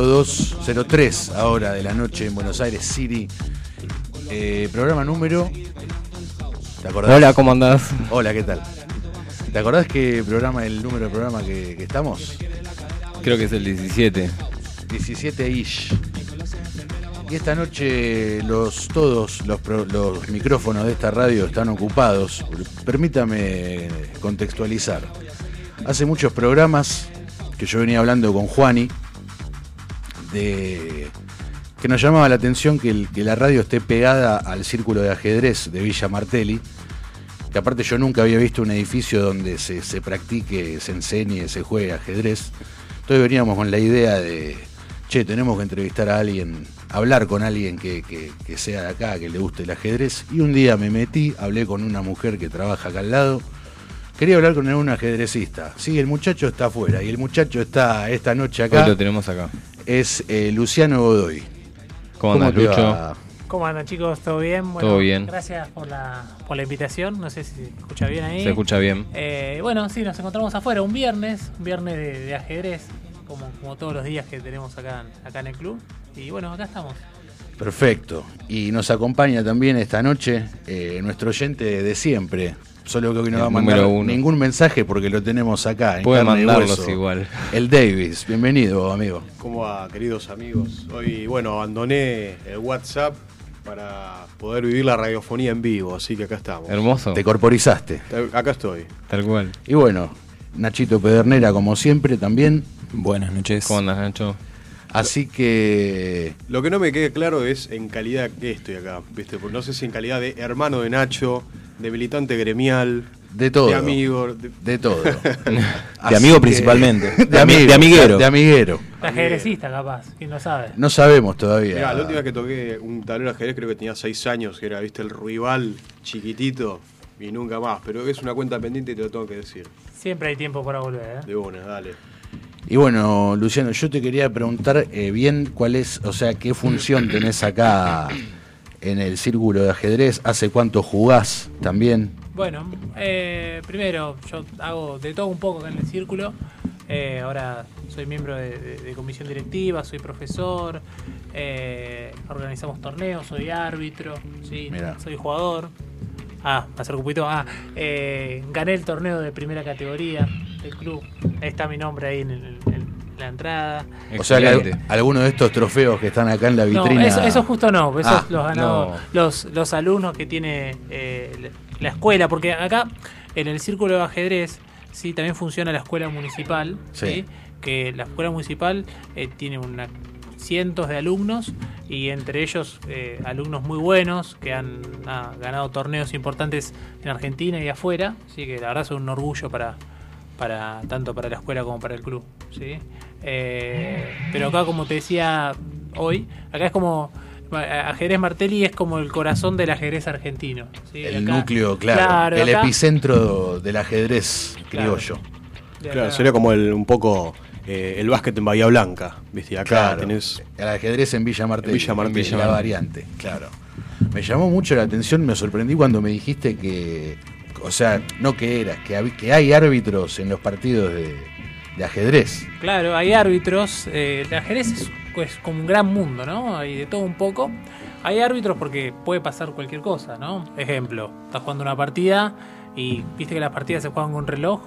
220203 ahora de la noche en Buenos Aires City. Eh, programa número. ¿Te acordás? Hola, ¿cómo andás? Hola, ¿qué tal? ¿Te acordás qué programa, el número de programa que, que estamos? Creo que es el 17. 17 ish. Y esta noche los todos los, los micrófonos de esta radio están ocupados. Permítame contextualizar. Hace muchos programas que yo venía hablando con Juani que nos llamaba la atención que, la radio esté pegada al círculo de ajedrez de Villa Martelli. Que aparte yo nunca había visto un edificio donde se, practique, se enseñe, se juegue ajedrez. Entonces veníamos con la idea de, che, tenemos que entrevistar a alguien, hablar con alguien que, sea de acá, que le guste el ajedrez. Y un día me metí, hablé con una mujer que trabaja acá al lado. Quería hablar con un ajedrecista. Sí, el muchacho está afuera y el muchacho está esta noche acá. Lo tenemos acá. Es eh, Luciano Godoy. ¿Cómo andas, te Lucho? va? ¿Cómo andan chicos? ¿Todo bien? Bueno, Todo bien. Gracias por la, por la invitación. No sé si se escucha bien ahí. Se escucha bien. Eh, bueno, sí, nos encontramos afuera un viernes, un viernes de, de ajedrez, como, como todos los días que tenemos acá, en- acá en el club. Y bueno, acá estamos. Perfecto. Y nos acompaña también esta noche eh, nuestro oyente de siempre. Solo que hoy no El va a mandar uno. ningún mensaje porque lo tenemos acá. en mandarlos igual. El Davis, bienvenido, amigo. ¿Cómo va, queridos amigos? Hoy, bueno, abandoné el WhatsApp para poder vivir la radiofonía en vivo, así que acá estamos. Hermoso. Te corporizaste. Acá estoy. Tal cual. Y bueno, Nachito Pedernera, como siempre, también. Buenas noches. ¿Cómo andas, Nacho? Así que. Lo que no me queda claro es en calidad que estoy acá, ¿viste? Porque no sé si en calidad de hermano de Nacho, de militante gremial, De todo. de amigo. de- De todo. De amigo principalmente. De, De ami- amigo, de amiguero. De amiguero. De ajedrecista, capaz, quién lo sabe. No sabemos todavía. Mirá, la última vez que toqué un tablero de ajedrez creo que tenía 6 años, que era, viste, el rival chiquitito y nunca más. Pero es una cuenta pendiente y te lo tengo que decir. Siempre hay tiempo para volver, ¿eh? De una, dale. Y bueno, Luciano, yo te quería preguntar eh, bien cuál es, o sea, qué función tenés acá en el círculo de ajedrez, hace cuánto jugás también. Bueno, eh, primero, yo hago de todo un poco acá en el círculo. Eh, ahora soy miembro de, de- de comisión directiva, soy profesor, eh, organizamos torneos, soy árbitro, ¿sí? Soy jugador. Ah, un poquito. Ah, eh, gané el torneo de primera categoría del club. Ahí está mi nombre ahí en, el- la entrada. O sea, que algunos de estos trofeos que están acá en la No, vitrina. eso, eso justo no, eso Ah, los ganado no. los, los alumnos que tiene eh, la la escuela, porque acá en el círculo de ajedrez sí también funciona la escuela municipal, Sí. ¿sí? que la escuela municipal eh, tiene una cientos de alumnos y entre ellos eh, alumnos muy buenos que han ah, ganado torneos importantes en Argentina y afuera, así que la verdad es un orgullo para, para tanto para la escuela como para el club. ¿sí? Eh, pero acá, como te decía hoy, acá es como ajedrez Martelli es como el corazón del ajedrez argentino. ¿sí? El Acá- núcleo, claro. el acá- epicentro del ajedrez Claro. criollo. Claro, acá. sería como el, un poco eh, el básquet en Bahía Blanca. ¿viste? Acá Claro. tenés. El ajedrez en Villa Martelli. En Villa Martelli. La variante, claro. Me llamó mucho la atención, me sorprendí cuando me dijiste que. O sea, no que era, que, que hay árbitros en los partidos de, de ajedrez. Claro, hay árbitros. eh, el ajedrez es, es como un gran mundo, ¿no? Hay de todo un poco. Hay árbitros porque puede pasar cualquier cosa, ¿no? Ejemplo, estás jugando una partida y viste que las partidas se juegan con reloj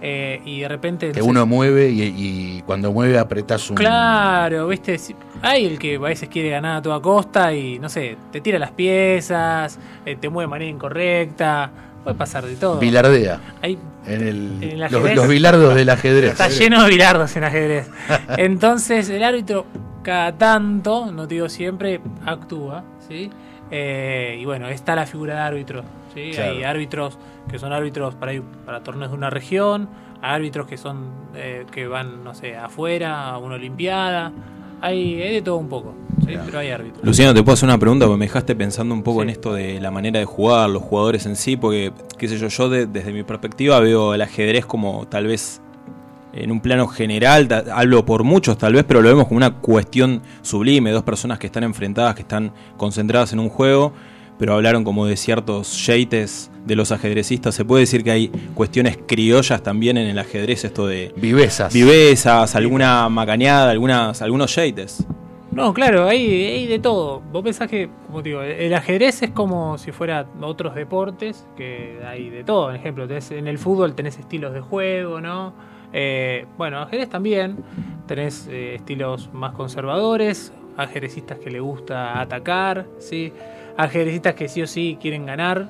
eh, y de repente... Que no sé, uno mueve y, y cuando mueve apretás un. Claro, viste, hay el que a veces quiere ganar a toda costa y no sé, te tira las piezas, eh, te mueve de manera incorrecta, puede pasar de todo. Bilardea. Hay, En el, En el los, ajedrez. los bilardos del ajedrez. está lleno de bilardos en ajedrez. Entonces el árbitro cada tanto, no te digo siempre, actúa, ¿sí? Eh, y bueno, está la figura de árbitro, ¿sí? Claro. Hay árbitros que son árbitros para, para torneos de una región, árbitros que son eh, que van, no sé, afuera, a una olimpiada, hay, hay de todo un poco, ¿sí? Pero hay árbitros. Luciano, te puedo hacer una pregunta porque me dejaste pensando un poco Sí. en esto de la manera de jugar, los jugadores en sí, porque, qué sé yo, yo de- desde mi perspectiva veo el ajedrez como tal vez en un plano general, hablo por muchos tal vez, pero lo vemos como una cuestión sublime, dos personas que están enfrentadas, que están concentradas en un juego, pero hablaron como de ciertos yates de los ajedrecistas. ¿Se puede decir que hay cuestiones criollas también en el ajedrez, esto de Vivezas. vivezas, alguna macañada, algunas, algunos yates? No, claro, hay, hay de todo. Vos pensás que, como te digo, el ajedrez es como si fuera otros deportes, que hay de todo. Por ejemplo, tenés- en el fútbol tenés estilos de juego, ¿no? Eh, bueno, ajedrez también. Tenés eh, estilos más conservadores, ajedrecistas que le gusta atacar, ¿sí? Ajedrecistas que sí o sí quieren ganar.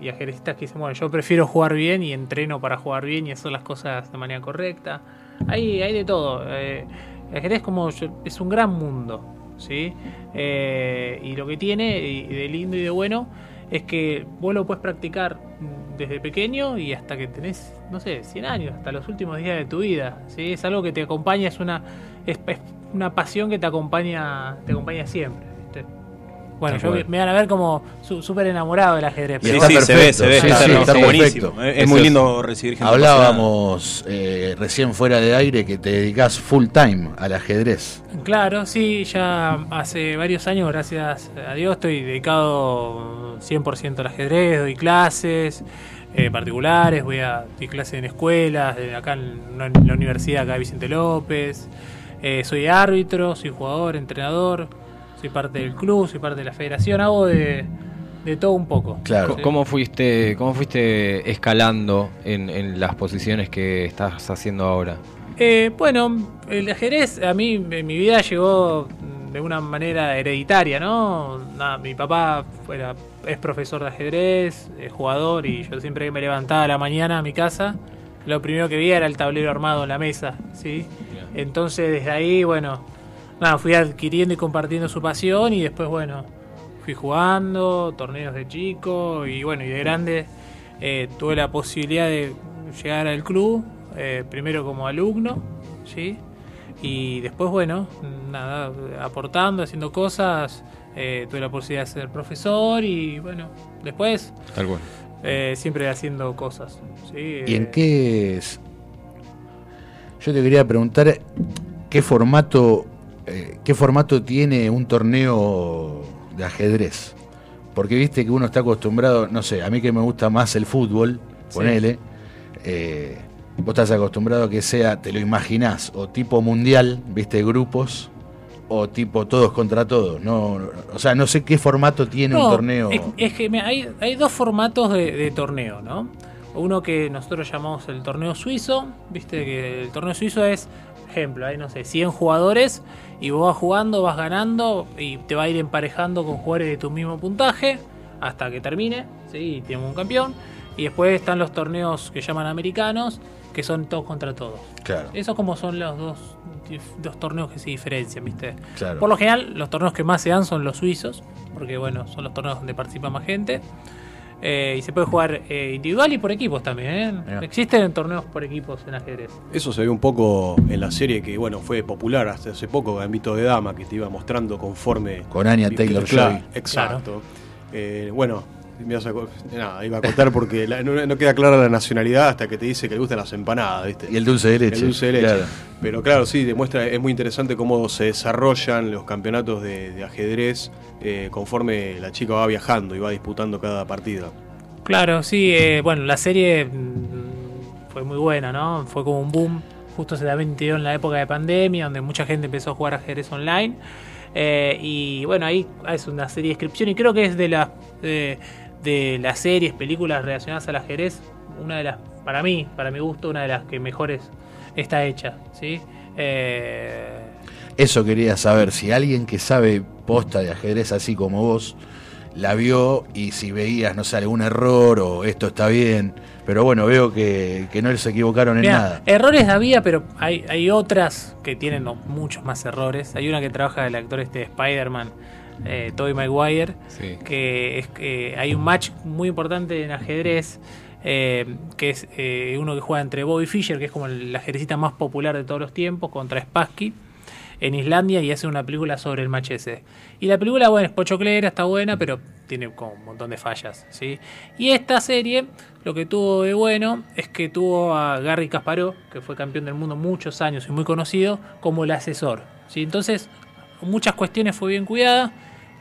Y ajedrecistas que dicen, bueno, yo prefiero jugar bien y entreno para jugar bien y hacer las cosas de manera correcta. Hay, hay de todo. Eh, ajedrez como yo- es un gran mundo, ¿sí? Eh, y lo que tiene y de lindo y de bueno es que vos lo puedes practicar desde pequeño y hasta que tenés, no sé, 100 años, hasta los últimos días de tu vida, ¿sí? Es algo que te acompaña, es una es, una pasión que te acompaña te acompaña siempre. Bueno, yo me van a ver como su- súper enamorado del ajedrez. Y Sí, está sí, se ve, perfecto, se ve, sí, está, sí, está está buenísimo. perfecto. Es, muy lindo recibir gente. Hablábamos eh, recién fuera de aire que te dedicas full time al ajedrez. Claro, sí, ya hace varios años, gracias a Dios, estoy dedicado 100% al ajedrez, doy clases eh, particulares, voy a doy clases en escuelas, eh, acá en la universidad acá de Vicente López, eh, soy árbitro, soy jugador, entrenador, soy parte del club, soy parte de la federación, hago de, de todo un poco. Claro. Sí. ¿Cómo fuiste, cómo fuiste escalando en, en las posiciones que estás haciendo ahora? Eh, bueno, el ajedrez a mí en mi vida llegó de una manera hereditaria, ¿no? Nada, mi papá era, es profesor de ajedrez, es jugador y yo siempre que me levantaba a la mañana a mi casa, lo primero que veía era el tablero armado en la mesa, ¿sí? Entonces desde ahí, bueno, nada, fui adquiriendo y compartiendo su pasión y después, bueno, fui jugando, torneos de chico y bueno, y de grande eh, tuve la posibilidad de llegar al club, eh, primero como alumno, ¿sí? Y después, bueno, nada, aportando, haciendo cosas, eh, tuve la posibilidad de ser profesor y bueno, después Tal cual. siempre haciendo cosas, ¿sí? ¿Y en qué es? Yo te quería preguntar qué formato, eh, qué formato tiene un torneo de ajedrez. Porque viste que uno está acostumbrado, no sé, a mí que me gusta más el fútbol, Sí. ponele, eh, vos estás acostumbrado a que sea, te lo imaginás, o tipo mundial, viste, grupos, o tipo todos contra todos. No, o sea, no sé qué formato tiene un torneo. Es, es que hay, hay dos formatos de, de torneo, ¿no? Uno que nosotros llamamos el torneo suizo, viste que el torneo suizo es, ejemplo, hay no sé, 100 jugadores y vos vas jugando, vas ganando y te va a ir emparejando con jugadores de tu mismo puntaje hasta que termine, ¿sí? Y tenemos un campeón. Y después están los torneos que llaman americanos, que son todos contra todos. Claro, Esos como son los dos, dos torneos que se diferencian, ¿viste? claro. Por lo general, los torneos que más se dan son los suizos, porque bueno, son los torneos donde participa más gente. Eh, y se puede jugar eh, individual y por equipos también. ¿eh? Existen torneos por equipos en ajedrez. Eso se ve un poco en la serie que, bueno, fue popular hasta hace poco, Gambito de Dama, que te iba mostrando conforme... Con Anya Taylor Joy. Exacto. Eh, bueno, me vas a co- nada, iba a contar porque la- no, no queda clara la nacionalidad hasta que te dice que le gustan las empanadas, ¿viste? Y el dulce de leche. El dulce de leche. claro. Pero claro, sí, demuestra, es muy interesante cómo se desarrollan los campeonatos de, de ajedrez eh, conforme la chica va viajando y va disputando cada partida. Claro, sí, eh, bueno, la serie mm, fue muy buena, ¿no? Fue como un boom. Justo se también dio en la época de pandemia, donde mucha gente empezó a jugar ajedrez online. Eh, y bueno, ahí es una serie de descripción y creo que es de, las de, las series, películas relacionadas al ajedrez, una de las, para mí, para mi gusto, una de las que mejores está hecha, ¿sí? Eh, Eso quería saber, si alguien que sabe posta de ajedrez así como vos, la vio y si veías, no sé, algún error o esto está bien. Pero bueno, veo que, que no se equivocaron en Mirá, nada. Errores había, pero hay, hay otras que tienen muchos más errores. Hay una que trabaja el actor este de Spider-Man, eh, Tobey Maguire, Sí. que es hay un match muy importante en ajedrez, eh, que es eh, uno que juega entre Bobby Fischer, que es como el ajedrecista más popular de todos los tiempos, contra Spassky en Islandia y hace una película sobre el match ese. Y la película, bueno, es pochoclera, está buena, pero tiene como un montón de fallas, ¿sí? Y esta serie, lo que tuvo de bueno es que tuvo a Garry Kasparov, que fue campeón del mundo muchos años y muy conocido, como el asesor, ¿sí? Entonces, muchas cuestiones fue bien cuidada,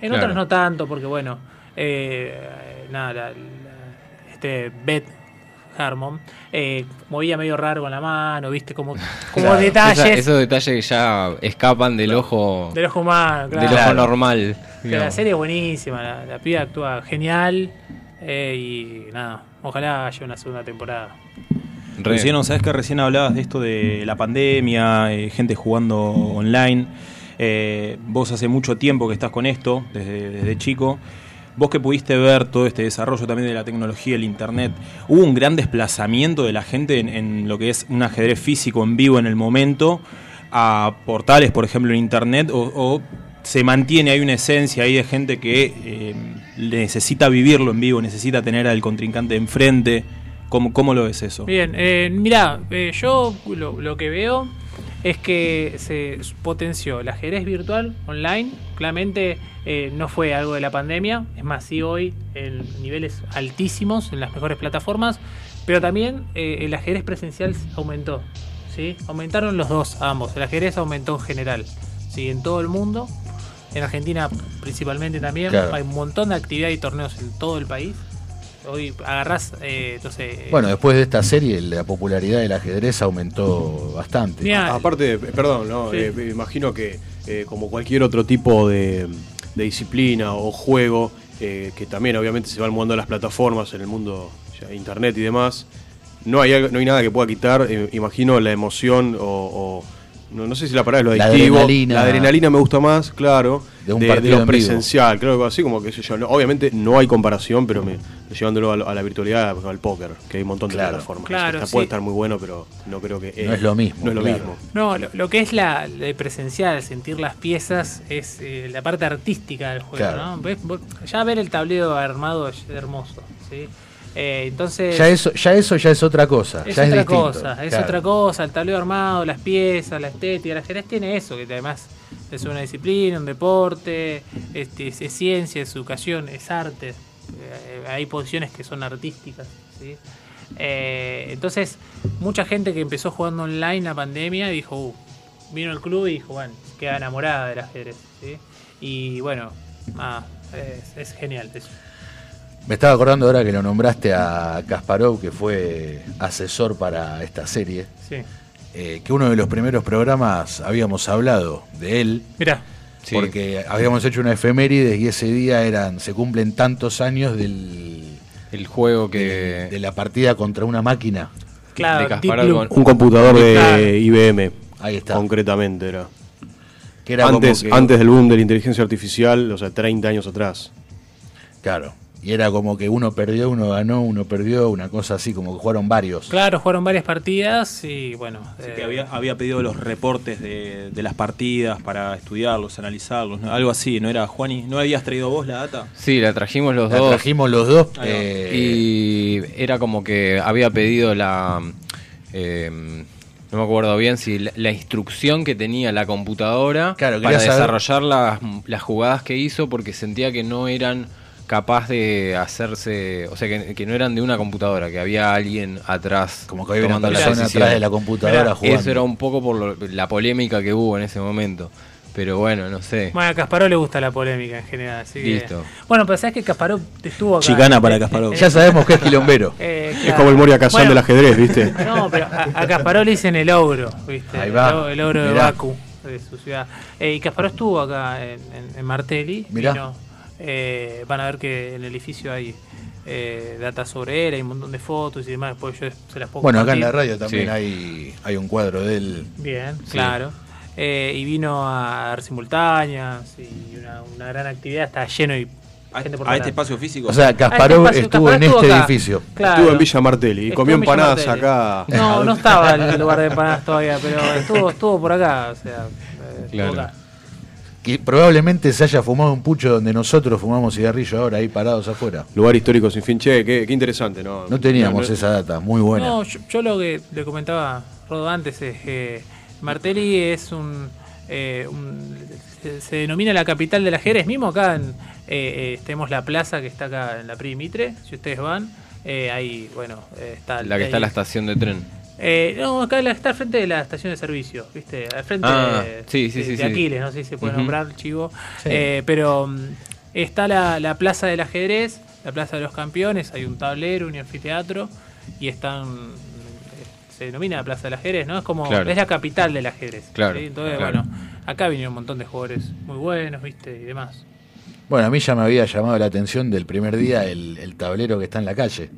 en Claro. otras no tanto, porque bueno, eh, nada, la- la- este Beth Harmon eh, movía medio raro con la mano, viste, como, como Claro. detalles Esa- esos detalles que ya escapan del ojo del ojo humano, del claro. ojo normal. Que la serie es buenísima, la, la piba actúa genial eh, y nada, ojalá haya una segunda temporada. Re. Recién, ¿sabes que recién hablabas de esto de la pandemia, eh, gente jugando online? Eh, vos hace mucho tiempo que estás con esto, desde, chico. Vos que pudiste ver todo este desarrollo también de la tecnología, el internet, ¿hubo un gran desplazamiento de la gente en, lo que es un ajedrez físico en vivo en el momento a portales, por ejemplo, en internet? ¿O, se mantiene, hay una esencia ahí de gente que eh, necesita vivirlo en vivo, necesita tener al contrincante enfrente? ¿Cómo, cómo lo ves eso? Bien, eh, mira, yo lo, lo que veo es que se potenció el ajedrez virtual online. Claramente eh, no fue algo de la pandemia, es más, sí hoy en niveles altísimos en las mejores plataformas, pero también eh, el ajedrez presencial aumentó. ¿sí? Aumentaron los dos, ambos. El ajedrez aumentó en general, ¿sí? en todo el mundo. En Argentina principalmente también. Claro. Hay un montón de actividad y torneos en todo el país. Hoy agarrás, eh, entonces, Bueno, después de esta serie, la popularidad del ajedrez aumentó bastante. Mirá, Aparte, eh, perdón, ¿no? Sí. Eh, me imagino que eh, como cualquier otro tipo de, de disciplina o juego, eh, que también obviamente se va al mundo de las plataformas, en el mundo ya, internet y demás, no hay, algo- no hay nada que pueda quitar, eh, imagino, la emoción o... o- no, no sé si la palabra es lo La adictivo. adrenalina. La adrenalina me gusta más, claro. De un partido lo en vivo. presencial, creo que así como que sé yo. no- obviamente no hay comparación, pero me, llevándolo a, a la virtualidad, al póker, que hay un montón de Claro. plataformas. Claro, Está- sí. puede estar muy bueno, pero no creo que... No es lo mismo, No es lo claro. mismo. No, lo, lo que es la, la presencial, sentir las piezas, es eh, la parte artística del juego, Claro. ¿no? Ves- Ya ver el tablero armado es hermoso, ¿sí? Eh, entonces... Ya eso, ya eso ya es otra cosa. es ya otra es distinto. cosa, es Claro. otra cosa, el tablero armado, las piezas, la estética, el ajedrez tiene eso, que además es una disciplina, un deporte, este, es, es ciencia, es educación, es arte, Eh, hay posiciones que son artísticas, ¿sí? Eh, entonces, mucha gente que empezó jugando online la pandemia dijo, uh, vino al club y dijo, bueno, queda enamorada del ajedrez, ¿sí? Y bueno, ah, es, es genial eso. Me estaba acordando ahora que lo nombraste a Kasparov, que fue asesor para esta serie, Sí. eh, que uno de los primeros programas habíamos hablado de él, Mirá, Sí. porque habíamos hecho una efeméride y ese día eran se cumplen tantos años del, El juego de, que. de la partida contra una máquina. claro, de Deep Kasparov Blue. con- Un computador de Claro. IBM, Ahí está. concretamente era. Que era como Antes, que- antes del boom de la inteligencia artificial, o sea, 30 años atrás. Claro. Y era como que uno perdió, uno ganó, uno perdió, una cosa así, como que jugaron varios. Claro, jugaron varias partidas y bueno. Así eh, que había, había pedido los reportes de, de las partidas para estudiarlos, analizarlos, ¿no? algo así, ¿no era, Juani? ¿No habías traído vos la data? Sí, la trajimos los La dos. trajimos los dos. Eh, Y era como que había pedido la. eh, no me acuerdo bien si la, la instrucción que tenía la computadora Claro, para desarrollar las, las jugadas que hizo porque sentía que no eran capaz de hacerse, o sea, que, que no eran de una computadora, que había alguien atrás como que había una tomando las persona decisiones. atrás de la computadora Mirá, jugando. Eso era un poco por lo- la polémica que hubo en ese momento. Pero bueno, no sé. Bueno, a Kasparov le gusta la polémica en general, así que... Listo. Bueno, pero sabes que Kasparov estuvo acá. Chicana para Eh, Kasparov. eh, Ya sabemos que es quilombero. eh, Es como el Moria Kazan Bueno, del ajedrez, ¿viste? No, pero a, a Kasparov le dicen el ogro, ¿viste? Ahí va. El, el ogro de Mirá. Baku, de su ciudad. Eh, y Kasparov estuvo acá en, en- en Martelli. Mirá. vino, eh, van a ver que en el edificio hay eh, data sobre él, hay un montón de fotos y demás. Después yo se las puedo Bueno, acá en la radio también Sí. hay, hay un cuadro de él. Bien, claro. Eh, y vino a dar simultáneas y una, una gran actividad, está lleno y A, gente por a este espacio físico. O sea, este Kasparov espacio- estuvo Kasparov en estuvo este acá. edificio. Claro. Estuvo en Villa Martelli y Estuvo comió empanadas acá. No, no estaba en el lugar de empanadas todavía, pero estuvo, estuvo por acá, o sea, eh, estuvo Claro. acá. Que probablemente se haya fumado un pucho donde nosotros fumamos cigarrillo ahora ahí parados afuera. Lugar histórico sin fin. Che, qué, qué interesante, ¿no? No teníamos No, no- esa data, muy buena. No, yo, yo lo que le comentaba Rodo antes es que Martelli es un, eh, un- se, denomina la capital del ajedrez. Mismo acá en, eh, eh, tenemos la plaza que está acá en la Pri Mitre, si ustedes van, eh, ahí, bueno, eh, está... La que está en la estación de tren. Eh, no, acá está al frente de la estación de servicio, ¿viste? Al frente Ah, de, sí, sí, de- sí, de sí. Aquiles, no sé si se puede Ujú. nombrar, chivo. Sí. Eh, pero mm, está la, la plaza del ajedrez, la plaza de los campeones, hay un tablero, un anfiteatro y están. mm, Se denomina la plaza del ajedrez, ¿no? Es como. Claro. Es la capital del ajedrez. Claro, ¿sí? Entonces, claro. bueno, acá vinieron un montón de jugadores muy buenos, ¿viste? Y demás. Bueno, a mí ya me había llamado la atención del primer día el, el tablero que está en la calle.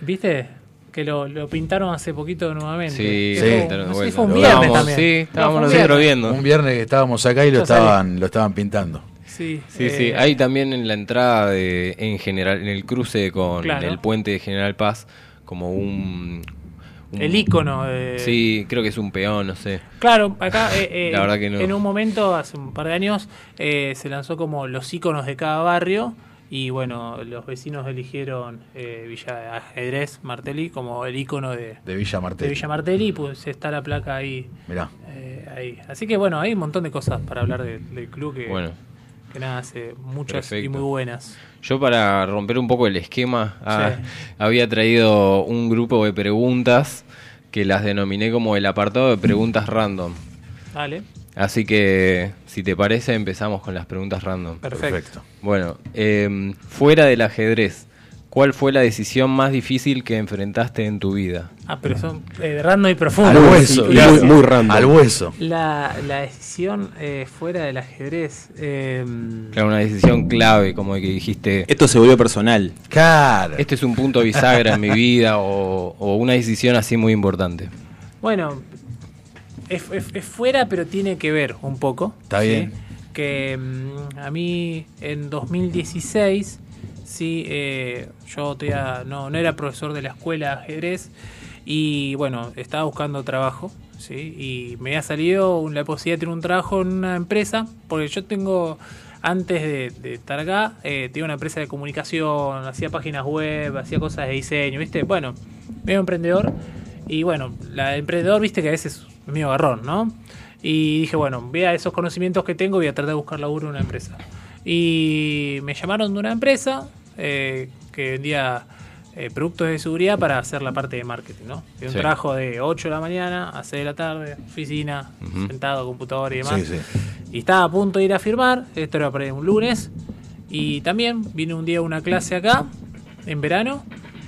¿Viste? Que lo, lo pintaron hace poquito nuevamente. Sí, sí, fue- no sé fue un viernes estábamos- también. Sí, estábamos nosotros viendo. Un viernes que estábamos acá y lo estaban, lo estaban pintando. Sí, Sí, sí, eh, hay también en la entrada de, en general, en el cruce con Claro. el puente de General Paz, como un, un- El icono de. Sí, creo que es un peón, no sé. Claro, acá eh, eh, La verdad que no. en un momento, hace un par de años, eh, se lanzó como los iconos de cada barrio y bueno, los vecinos eligieron eh, Villa Ajedrez Martelli como el icono de, De Villa de Martel. Villa Martelli y pues está la placa ahí, Mirá. eh, ahí. Así que bueno, hay un montón de cosas para hablar de- del club que, Bueno, que nada, hace muchas y muy buenas. yo para romper un poco el esquema, ah, Sí. había traído un grupo de preguntas que las denominé como el apartado de preguntas random. Dale, Así que, si te parece, empezamos con las preguntas random. perfecto. Bueno, em, fuera del ajedrez, ¿cuál fue la decisión más difícil que enfrentaste en tu vida? Ah, pero son eh, random y Al profundo. hueso. y gracias. muy- muy random. Al hueso. La, la decisión eh, fuera del ajedrez. eh, Claro, una decisión clave, como que dijiste, Esto se volvió personal. Cara. este es un punto bisagra en mi vida o, o una decisión así muy importante. Bueno, es, es- es fuera, pero tiene que ver un poco. Está bien. Que mm, a mí en 2016, sí, eh, yo todavía no, no era profesor de la escuela de ajedrez y bueno, estaba buscando trabajo. ¿sí? Y me había salido la posibilidad de tener un trabajo en una empresa, porque yo tengo, antes de, de estar acá, eh, tenía una empresa de comunicación, hacía páginas web, hacía cosas de diseño, ¿viste? Bueno, medio emprendedor. Y bueno, la emprendedor, viste que a veces es medio garrón, ¿no? Y dije, bueno, vea esos conocimientos que tengo, voy a tratar de buscar laburo en una empresa. Y me llamaron de una empresa eh, que vendía eh, productos de seguridad para hacer la parte de marketing, ¿no? De un Sí. trabajo de 8 de la mañana a 6 de la tarde, oficina, sentado, computadora y demás. Sí, sí. Y estaba a punto de ir a firmar, esto era para un lunes, y también vine un día a una clase acá, en verano,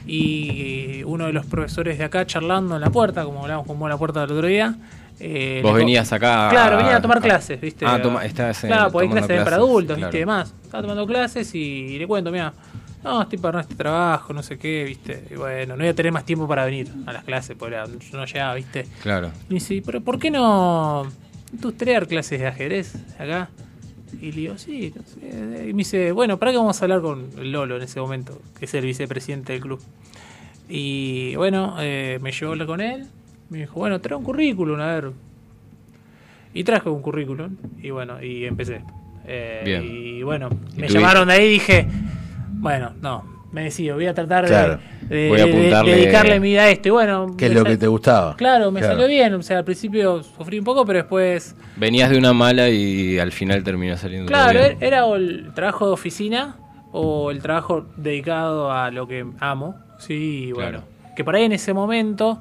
y uno de los profesores de acá charlando en la puerta, como hablamos como en la puerta del otro día. eh, Vos venías acá. Claro, venía a tomar clases, ¿viste? Ah, toma, estabas en- Claro, porque hay clases para adultos, claro. ¿viste? Y demás. Estaba tomando clases y le cuento, mira, no, estoy para este trabajo, no sé qué, ¿viste? Y bueno, no voy a tener más tiempo para venir a las clases, porque yo no llegaba, ¿viste? Claro. Y dice, pero ¿por qué no, gustaría dar clases de ajedrez acá? Y le digo, sí, no sé. Y me dice, bueno, ¿para qué vamos a hablar con Lolo en ese momento? Que es el vicepresidente del club. Y bueno, eh, me llevó a hablar con él. Me dijo, bueno, trae un currículum, a ver. Y traje un currículum. Y bueno, y empecé. Eh, Bien. Y bueno, ¿Y me llamaron de ahí y dije, bueno, no, me decido, voy a tratar de- Claro. de, Voy a de- de apuntarle- dedicarle mi vida a esto. Y bueno, ¿Qué es lo que te gustaba? Claro, me Claro. salió bien. O sea, al principio sufrí un poco, pero después. Venías de una mala y al final terminó saliendo todo Claro, bien. era o el trabajo de oficina o el trabajo dedicado a lo que amo. Sí, y bueno. Que por ahí en ese momento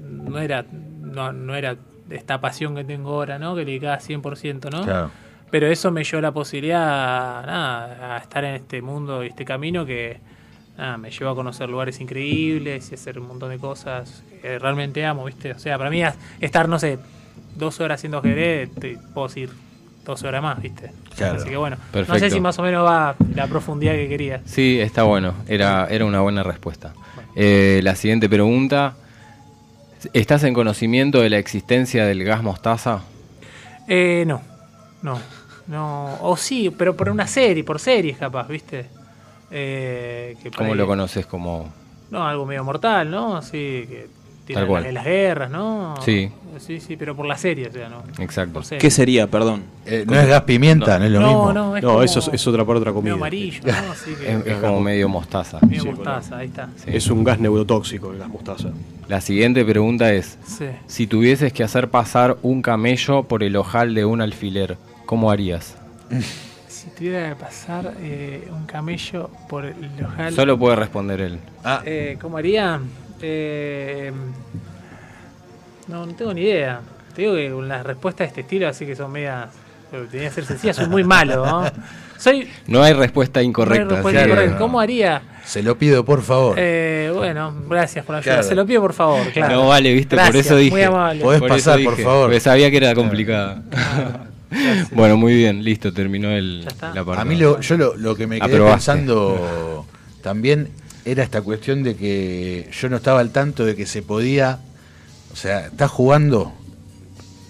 no era, no, no era esta pasión que tengo ahora, ¿no? Que le dedicaba 100%, ¿no? Claro. Pero eso me dio la posibilidad nada, a estar en este mundo y este camino que nada, me llevó a conocer lugares increíbles y hacer un montón de cosas que realmente amo, ¿viste? O sea, para mí estar, no sé, dos horas haciendo ajedrez, te puedo decir dos horas más, ¿viste? Claro. Así que bueno, no sé si más o menos va la profundidad que quería. Sí, está bueno. Era, era una buena respuesta. Eh, la siguiente pregunta. ¿Estás en conocimiento de la existencia del gas mostaza? Eh, no, no, no, o sí, pero por una serie, por series capaz, ¿viste? Eh, que ¿Cómo ahí- lo conoces? Como... No, algo medio mortal, ¿no? Así que tiene Tal cual. las, las guerras, ¿no? Sí. Sí, sí, pero por la serie, o sea, ¿no? Exacto. Por serie. ¿Qué sería, perdón? Eh, no es gas pimienta, no, es lo no, mismo. no, es No, como eso es, es otra para otra comida. medio amarillo, ¿no? Así que Es, es como medio mostaza. medio Sí, mostaza, ahí está. Sí. Es un gas neurotóxico el gas mostaza. La siguiente pregunta es, Sí. si tuvieses que hacer pasar un camello por el ojal de un alfiler, ¿cómo harías? Si tuviera que pasar eh, un camello por el ojal, Solo puede responder él. Ah, eh, ¿cómo haría? Eh, no, no tengo ni idea. Te digo que con las respuestas de este estilo, así que son medias. Tenía que ser sencillas, soy muy malo, ¿no? Soy. No hay respuesta incorrecta. no hay respuesta. ¿Cómo haría? se lo pido, por favor. Eh, bueno, gracias por la ayuda. Claro. Se lo pido por favor, claro. No vale, viste, por eso dije. Muy amable. Podés Por pasar, por favor. porque sabía que era complicada. Bueno, muy bien, listo, terminó el, la parte. A mí lo, yo lo, lo que me quedé Aprobaste. pensando también era esta cuestión de que yo no estaba al tanto de que se podía, o sea, estás jugando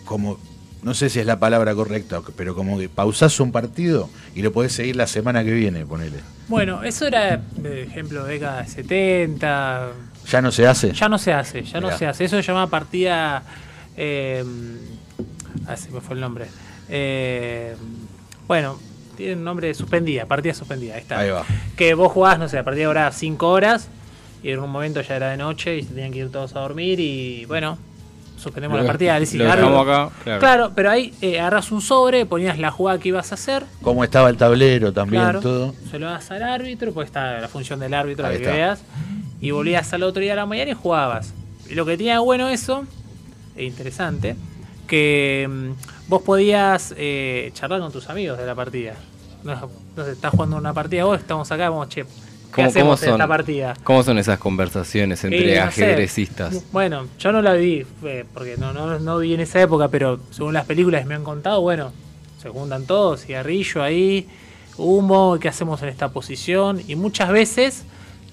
como, no sé si es la palabra correcta, pero como que pausás un partido y lo podés seguir la semana que viene, ponele. Bueno, eso era, por ejemplo, década de 70. ¿Ya no se hace? Ya no se hace, ya no se hace. Eso se llama partida. Eh, ah, se me fue el nombre. Eh, bueno, tiene un nombre suspendida, partida suspendida. Ahí está. Ahí va. Que vos jugás, no sé, la partida duraba 5 horas y en un momento ya era de noche y se tenían que ir todos a dormir y bueno, suspendemos Lo- la partida. Acá, claro. pero ahí eh, agarras un sobre, ponías la jugada que ibas a hacer. Cómo estaba el tablero también, Claro, todo. se lo das al árbitro, pues está la función del árbitro, Ahí la que está. veas, y volvías al otro día a la mañana y jugabas. Y lo que tenía bueno eso, e interesante, que mm, vos podías eh, charlar con tus amigos de la partida. No, no sé, estás jugando una partida vos, estamos acá, vamos, che, ¿qué ¿Cómo, cómo hacemos en son, esta partida? ¿Cómo son esas conversaciones entre Eh, no sé. ajedrecistas? Bueno, yo no la vi, eh, porque no, no, no vi en esa época, pero según las películas que me han contado, bueno, se juntan todos, cigarrillo ahí, humo, ¿qué hacemos en esta posición? Y muchas veces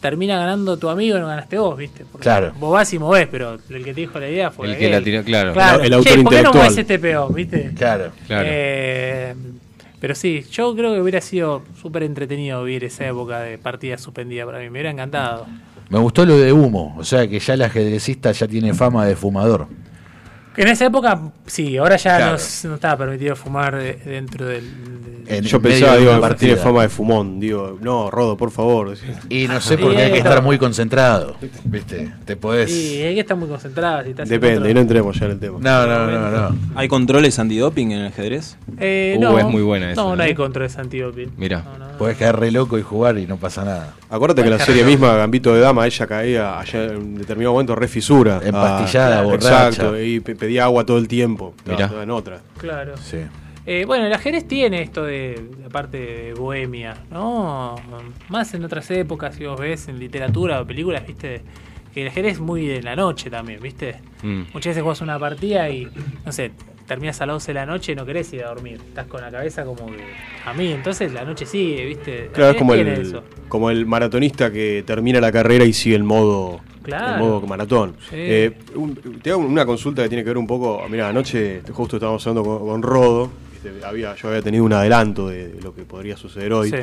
termina ganando tu amigo y no ganaste vos, ¿viste? Porque Claro. Vos vas y movés, pero el que te dijo la idea fue El que la tiró, claro. Claro, El che, autor ¿por qué no intelectual. movés este peón, viste? Claro. Claro. Eh, pero sí, yo creo que hubiera sido súper entretenido vivir esa época de partida suspendida para mí, me hubiera encantado. Me gustó lo de humo, o sea que ya el ajedrecista ya tiene fama de fumador. En esa época, sí, ahora ya Claro. no, estaba permitido fumar de- dentro del. Yo pensaba, de digo, tiene partida. fama de fumón. Digo, no, Rodo, por favor. Y no sé, porque hay que estar muy concentrado, ¿viste? Te podés... Sí, hay que estar muy concentrado. Si estás en Depende, y no entremos ya en el tema. No, no, no, no. ¿Hay controles antidoping en el ajedrez? Eh, Uh, no, es muy buena esa, No, no hay contra de antidoping. Mira. No, no, no. Podés quedar re loco y jugar y no pasa nada. Acuérdate que la serie misma, Gambito de Dama, ella caía allá en un determinado momento re fisura. Empastillada, Ah, borracha. Exacto, y pedía agua todo el tiempo. Mirá. toda en otra. Claro. Sí. Eh, bueno, el ajedrez tiene esto de, la parte de bohemia, ¿no? Más en otras épocas, si vos ves en literatura o películas, viste, que el ajedrez es muy de la noche también, viste. Mm. Muchas veces juegas una partida y, no sé, terminas a las 11 de la noche y no querés ir a dormir. Estás con la cabeza como que a mí, entonces la noche sigue, viste. Claro, es como el, eso. como el maratonista que termina la carrera y sigue el modo, Claro. el modo maratón. Sí. Eh, un- te hago una consulta que tiene que ver un poco. Mira, anoche justo estábamos hablando con, con Rodo. ¿viste? Había, yo había tenido un adelanto de, de lo que podría suceder hoy. Sí.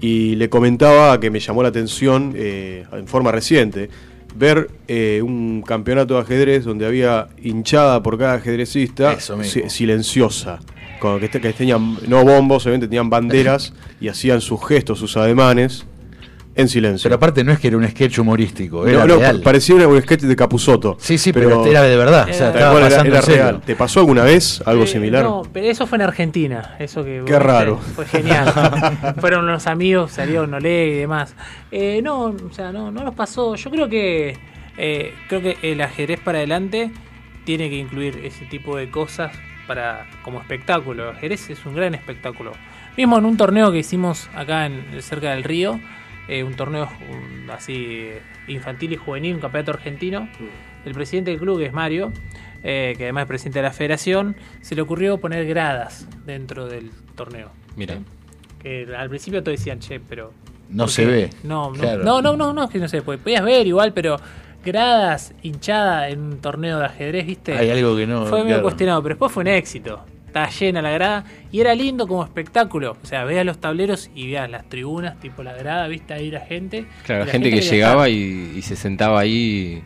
Y le comentaba que me llamó la atención eh, en forma reciente ver eh, un campeonato de ajedrez donde había hinchada por cada ajedrecista si- silenciosa. Con que, este- que tenían, no bombos, obviamente tenían banderas y hacían sus gestos, sus ademanes en silencio. Pero aparte no es que era un sketch humorístico, era no, no, real. parecía un sketch de Capusoto. Sí, sí, pero, era de verdad. O sea, estaba era, pasando real. ¿Te pasó alguna vez algo Eh, similar? No, pero eso fue en Argentina. Eso que Qué raro. Fue genial. Fueron los amigos, salió Nolé y demás. Eh, no, o sea, no, no nos pasó. Yo creo que eh, creo que el ajedrez para adelante tiene que incluir ese tipo de cosas para como espectáculo. El ajedrez es un gran espectáculo. Mismo en un torneo que hicimos acá en cerca del río, eh, un torneo un- así infantil y juvenil, un campeonato argentino. El presidente del club, que es Mario, eh, que además es presidente de la federación, se le ocurrió poner gradas dentro del torneo. Mira. Que al principio todos decían, che, pero. No ¿por se ve. No, no, Claro. no, no, no, no, es que no se puede. Podías ver igual, pero gradas hinchada en un torneo de ajedrez, ¿viste? Hay algo que no. fue medio claro. cuestionado, pero después fue un éxito. Estaba llena la grada y era lindo como espectáculo. O sea, veas los tableros y veas las tribunas, tipo la grada, viste ahí la gente. Claro, la gente que llegaba y, y se sentaba ahí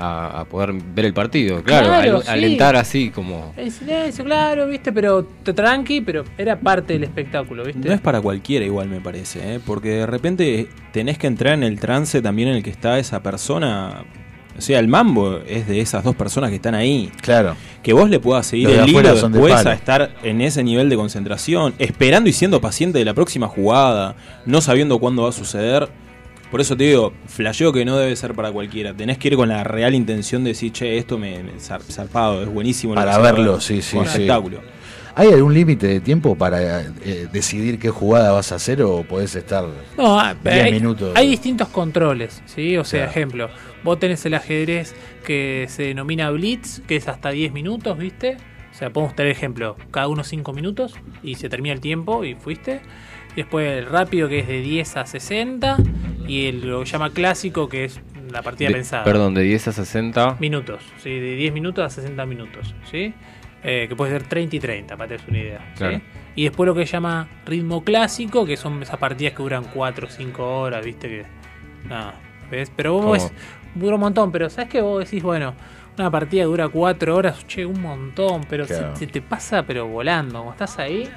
a, a poder ver el partido. Claro, Claro, al- sí. alentar así como... En silencio, claro, viste, pero te tranqui, pero era parte del espectáculo, viste. No es para cualquiera igual me parece, ¿eh? porque de repente tenés que entrar en el trance también en el que está esa persona. O sea, el mambo es de esas dos personas que están ahí. Claro. Que vos le puedas seguir Los de el hilo de después a estar en ese nivel de concentración, esperando y siendo paciente de la próxima jugada, no sabiendo cuándo va a suceder. Por eso te digo, flasheo que no debe ser para cualquiera. Tenés que ir con la real intención de decir, che, esto me, me zar- zarpado, es buenísimo. Para verlo, ver". sí, sí, Un sí. espectáculo. ¿Hay algún límite de tiempo para eh, decidir qué jugada vas a hacer o podés estar No, ah, 10 hay, minutos? hay distintos controles, ¿sí? O sea, Claro. ejemplo, vos tenés el ajedrez que se denomina Blitz, que es hasta 10 minutos, ¿viste? O sea, podemos tener ejemplo, cada uno 5 minutos y se termina el tiempo y fuiste. Después el rápido que es de 10 a 60 y el, lo que llama clásico que es la partida de- pensada. perdón, de 10 a 60. Minutos, ¿sí? De 10 minutos a 60 minutos, ¿sí? Eh, que puede ser 30 y 30, para tener una idea. Y después lo que se llama ritmo clásico, que son esas partidas que duran 4 o 5 horas, ¿viste? Que. Nada, ¿ves? Pero vos ves, dura un montón, pero ¿sabes que Vos decís, bueno, una partida dura 4 horas, che, un montón, pero Claro. se, se te pasa, pero volando. Como estás ahí,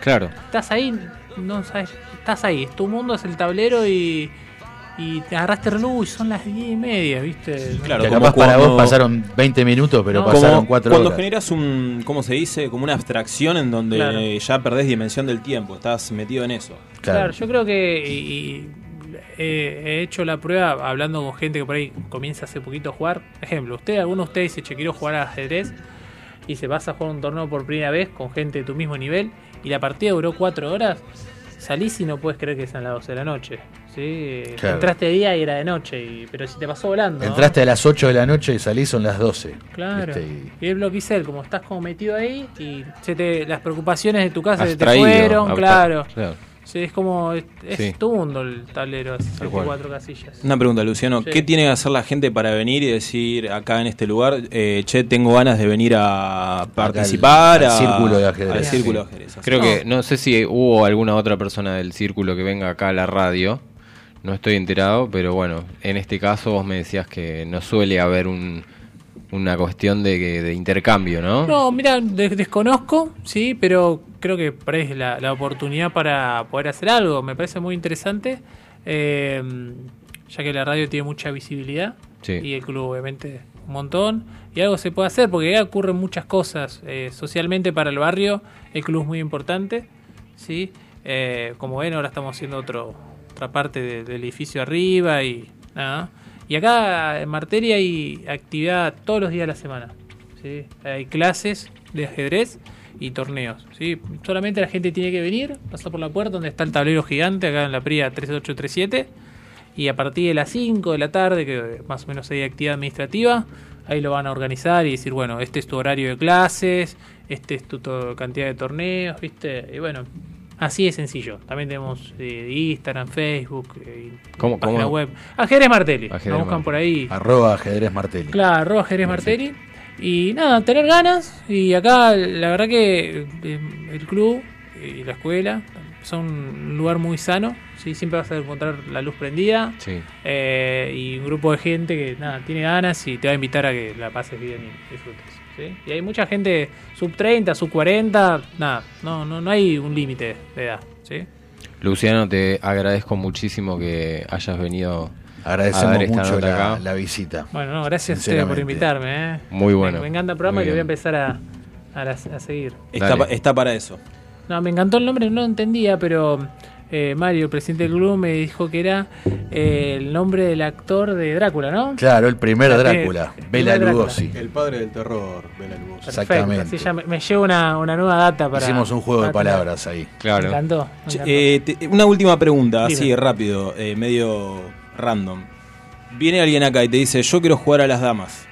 Claro. estás ahí, no sabes, estás ahí, es tu mundo, es el tablero y. Y te agarraste reloj y son las 10 y media, ¿viste? Claro, Que como capaz para cuando- vos pasaron 20 minutos, pero No. pasaron Como 4 cuando horas. generas un, ¿cómo se dice? Como una abstracción en donde Claro. ya perdés dimensión del tiempo, estás metido en eso. Claro, Claro. yo creo que y- y he, he hecho la prueba hablando con gente que por ahí comienza hace poquito a jugar. Ejemplo, usted, alguno de ustedes dice, che, quiero jugar al ajedrez y se vas a jugar un torneo por primera vez con gente de tu mismo nivel y la partida duró cuatro horas, salís y no puedes creer que sean las 12 de la noche. ¿sí? Claro. Entraste de día y era de noche, y- pero si te pasó volando. ¿no? Entraste a las 8 de la noche y salís son las 12. Claro. ¿viste? Y- el bloquicel, como estás como metido ahí y se te, las preocupaciones de tu casa se te fueron, claro. Sí, es como. Es, es Sí. tu mundo el tablero, cual. cuatro casillas. Una pregunta, Luciano. Sí. ¿Qué tiene que hacer la gente para venir y decir acá en este lugar, eh, che, tengo ganas de venir a participar al a- círculo de ajedrez. al Sí. círculo de ajedrez? Creo No. que no sé si hubo alguna otra persona del círculo que venga acá a la radio. No estoy enterado, pero bueno, en este caso vos me decías que no suele haber un, una cuestión de, de intercambio, ¿no? No, mira, de- desconozco, sí, pero creo que es la, la oportunidad para poder hacer algo. Me parece muy interesante, eh, ya que la radio tiene mucha visibilidad Sí. y el club, obviamente, un montón. Y algo se puede hacer porque ya ocurren muchas cosas. eh, socialmente para el barrio, el club es muy importante, sí. Eh, como ven, ahora estamos haciendo otro, otra parte de- del edificio arriba y nada. Y acá en Marteria hay actividad todos los días de la semana. ¿sí? Hay clases de ajedrez y torneos. ¿sí? Solamente la gente tiene que venir, pasar por la puerta donde está el tablero gigante, acá en la PRIA 3837. Y a partir de las 5 de la tarde, que más o menos hay actividad administrativa, ahí lo van a organizar y decir, bueno, este es tu horario de clases, este es tu cantidad de torneos, ¿viste? Y bueno, así de sencillo. También tenemos eh, Instagram, Facebook, eh, y ¿Cómo- página cómo? web. Ajedrez Martelli. Ajedrez Nos buscan Martelli. por ahí. Arroba ajedrez martelli. Claro, arroba Jerez Martelli. Y nada, tener ganas. Y acá, la verdad que eh, el club y la escuela son un lugar muy sano. ¿sí? Siempre vas a encontrar la luz prendida. Sí. eh, y un grupo de gente que nada, tiene ganas y te va a invitar a que la pases bien y disfrutes. ¿Sí? Y hay mucha gente sub 30, sub 40. Nada, no, no, no hay un límite de edad. ¿sí? Luciano, te agradezco muchísimo que hayas venido a Agradecemos dar esta mucho nota la, acá. la visita. Bueno, no, gracias a ustedes por invitarme. ¿eh? Muy bueno. Me, me encanta el programa y voy a empezar a, a, a seguir. Está, está para eso. No, me encantó el nombre, no lo entendía, pero eh, Mario, el presidente del club, me dijo que era eh, el nombre del actor de Drácula, ¿no? Claro, el primer Drácula, el Bela primer Drácula. Lugosi. El padre del terror, Bela Lugosi. Perfecto, Exactamente. así ya me, me llevo una, una nueva data para. Hicimos un juego de palabras ahí. Me Claro. encantó. me encantó. eh, te- una última pregunta, Dime. así rápido, eh, medio random. Viene alguien acá y te dice, yo quiero jugar a las damas.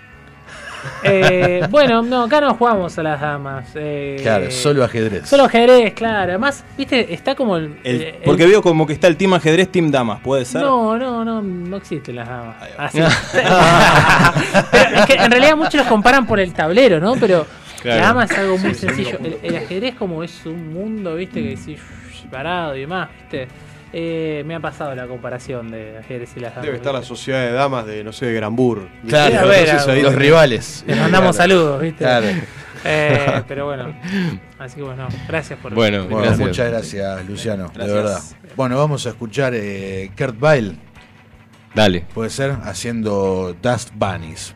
Eh, bueno, no, acá no jugamos a las damas. eh, Claro, solo ajedrez. Solo ajedrez, claro. Además, viste, está como el. El- el- porque veo como que está el team ajedrez, team damas, ¿puede ser? No, no, no, no existen las damas. Ahí va. Así. Pero es que en realidad muchos los comparan por el tablero, ¿no? Pero Claro. la dama es algo muy sencillo. El, el ajedrez como es un mundo, viste, que decís "Shh, parado y demás, viste. Eh, me ha pasado la comparación de ajedrez y las damas. Debe estar la sociedad de damas de, no sé, de Grambur. Claro, ver, a- ahí los rivales. Les mandamos saludos, viste. Claro. Eh, pero bueno, así que bueno, gracias por Bueno, Bueno, Gracias. muchas gracias, Luciano, Gracias. de verdad. Bueno, vamos a escuchar eh, Kurt Weill, Dale. puede ser, haciendo Dust Bunnies.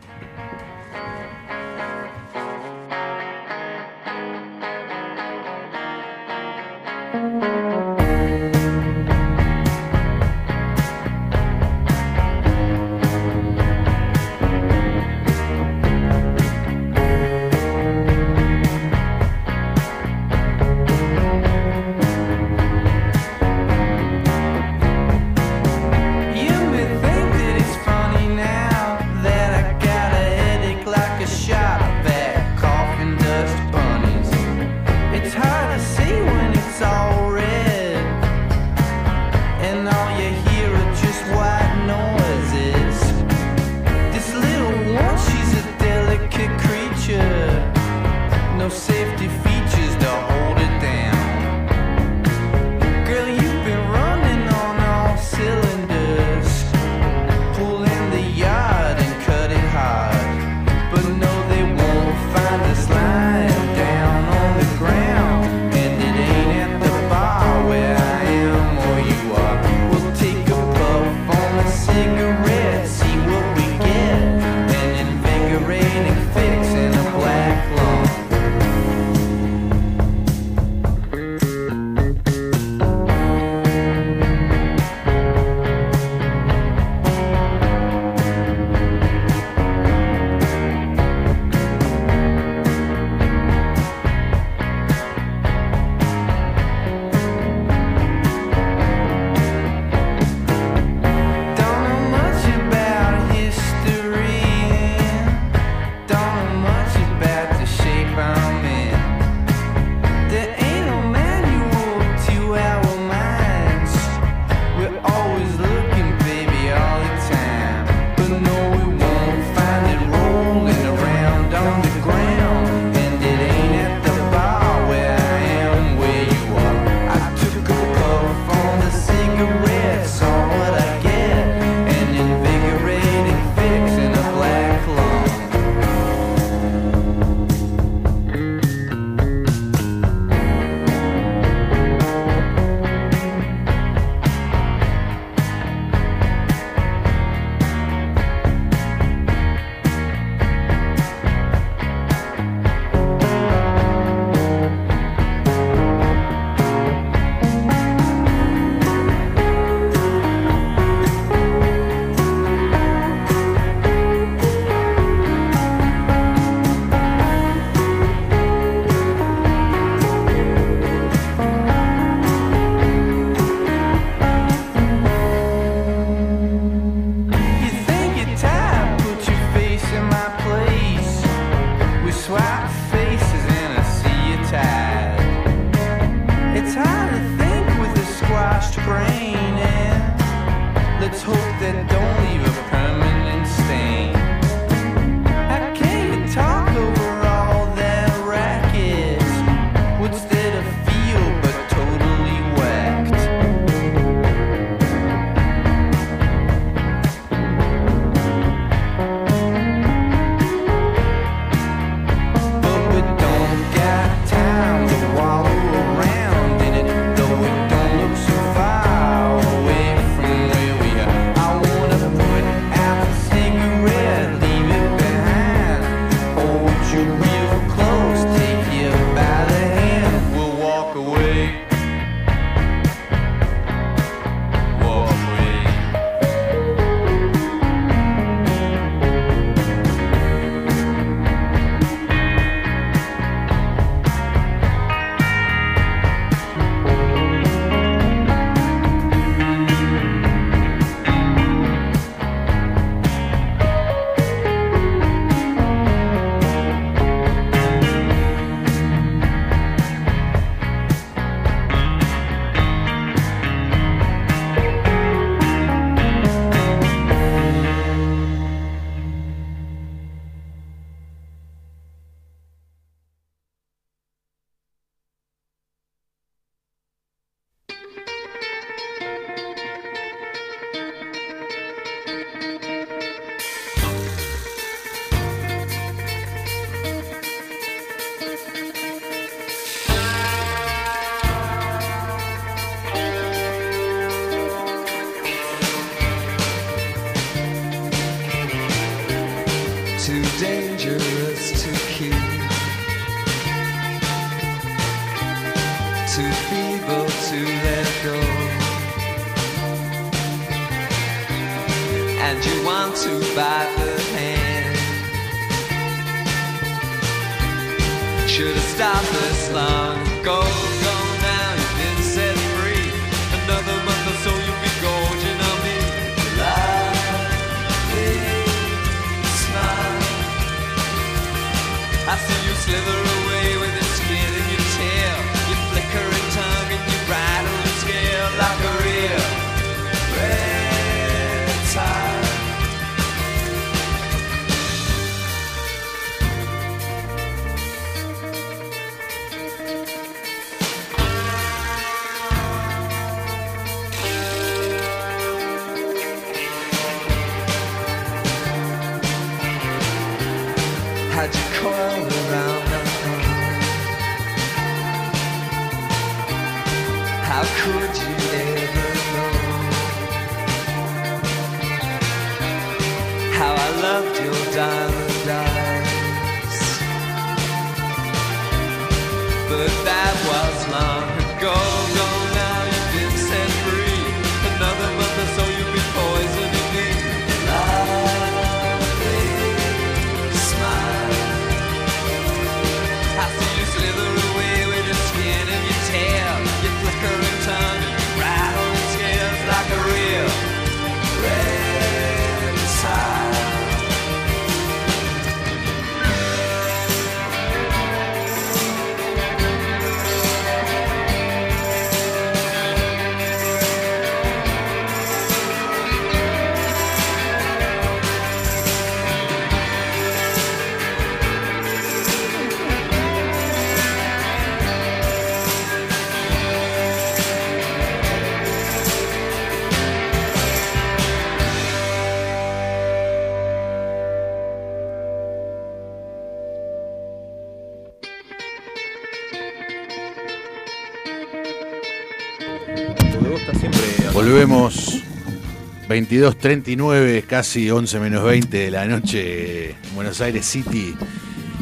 22.39, casi 11 menos 20 de la noche en Buenos Aires City.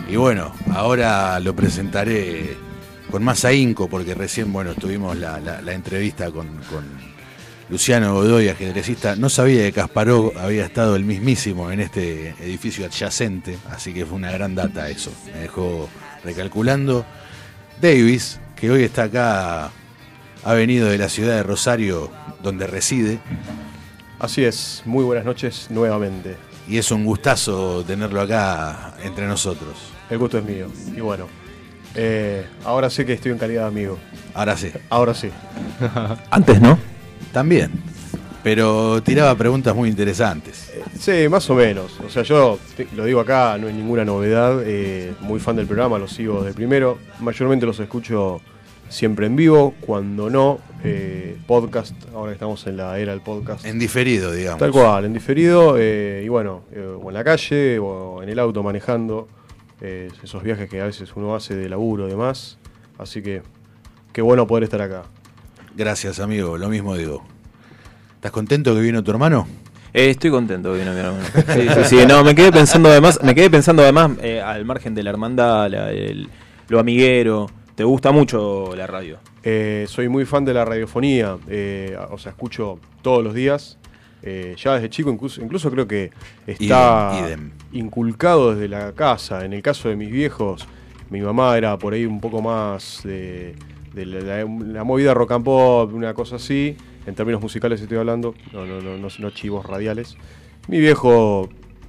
Y bueno, ahora lo presentaré con más ahínco porque recién, bueno, tuvimos la entrevista con, con Luciano Godoy, ajedrecista. No sabía que Kasparov había estado el mismísimo en este edificio adyacente, así que fue una gran data eso. Me dejó recalculando. Davis, que hoy está acá, ha venido de la ciudad de Rosario, donde reside, Así es, muy buenas noches nuevamente. y es un gustazo tenerlo acá entre nosotros. El gusto es mío. Y bueno, eh, ahora sé que estoy en calidad de amigo. Ahora sí, Ahora sí. Antes, ¿no? también. Pero tiraba preguntas muy interesantes. Sí, más o menos. O sea, yo te- lo digo acá, no hay ninguna novedad. eh, muy fan del programa, lo sigo desde primero. Mayormente los escucho siempre en vivo, cuando no, eh, podcast. Ahora que estamos en la era del podcast. En diferido, digamos. Tal cual, en diferido. eh, y bueno, eh, o en la calle, o en el auto manejando. eh, esos viajes que a veces uno hace de laburo y demás. Así que, qué bueno poder estar acá. Gracias, amigo. Lo mismo digo. ¿Estás contento que vino tu hermano? Eh, estoy contento que vino mi hermano. Sí, sí, sí. No, me quedé pensando además, me quedé pensando además, eh, al margen de la hermandad, la- el- lo amiguero. Te gusta mucho la radio. Eh, soy muy fan de la radiofonía, eh, o sea, escucho todos los días. eh, ya desde chico, incluso, incluso creo que está Idem, idem. inculcado desde la casa. En el caso de mis viejos, mi mamá era por ahí un poco más de, de la, la- la movida rock and pop, una cosa así. En términos musicales estoy hablando, no, no, no, no, no chivos radiales. Mi viejo,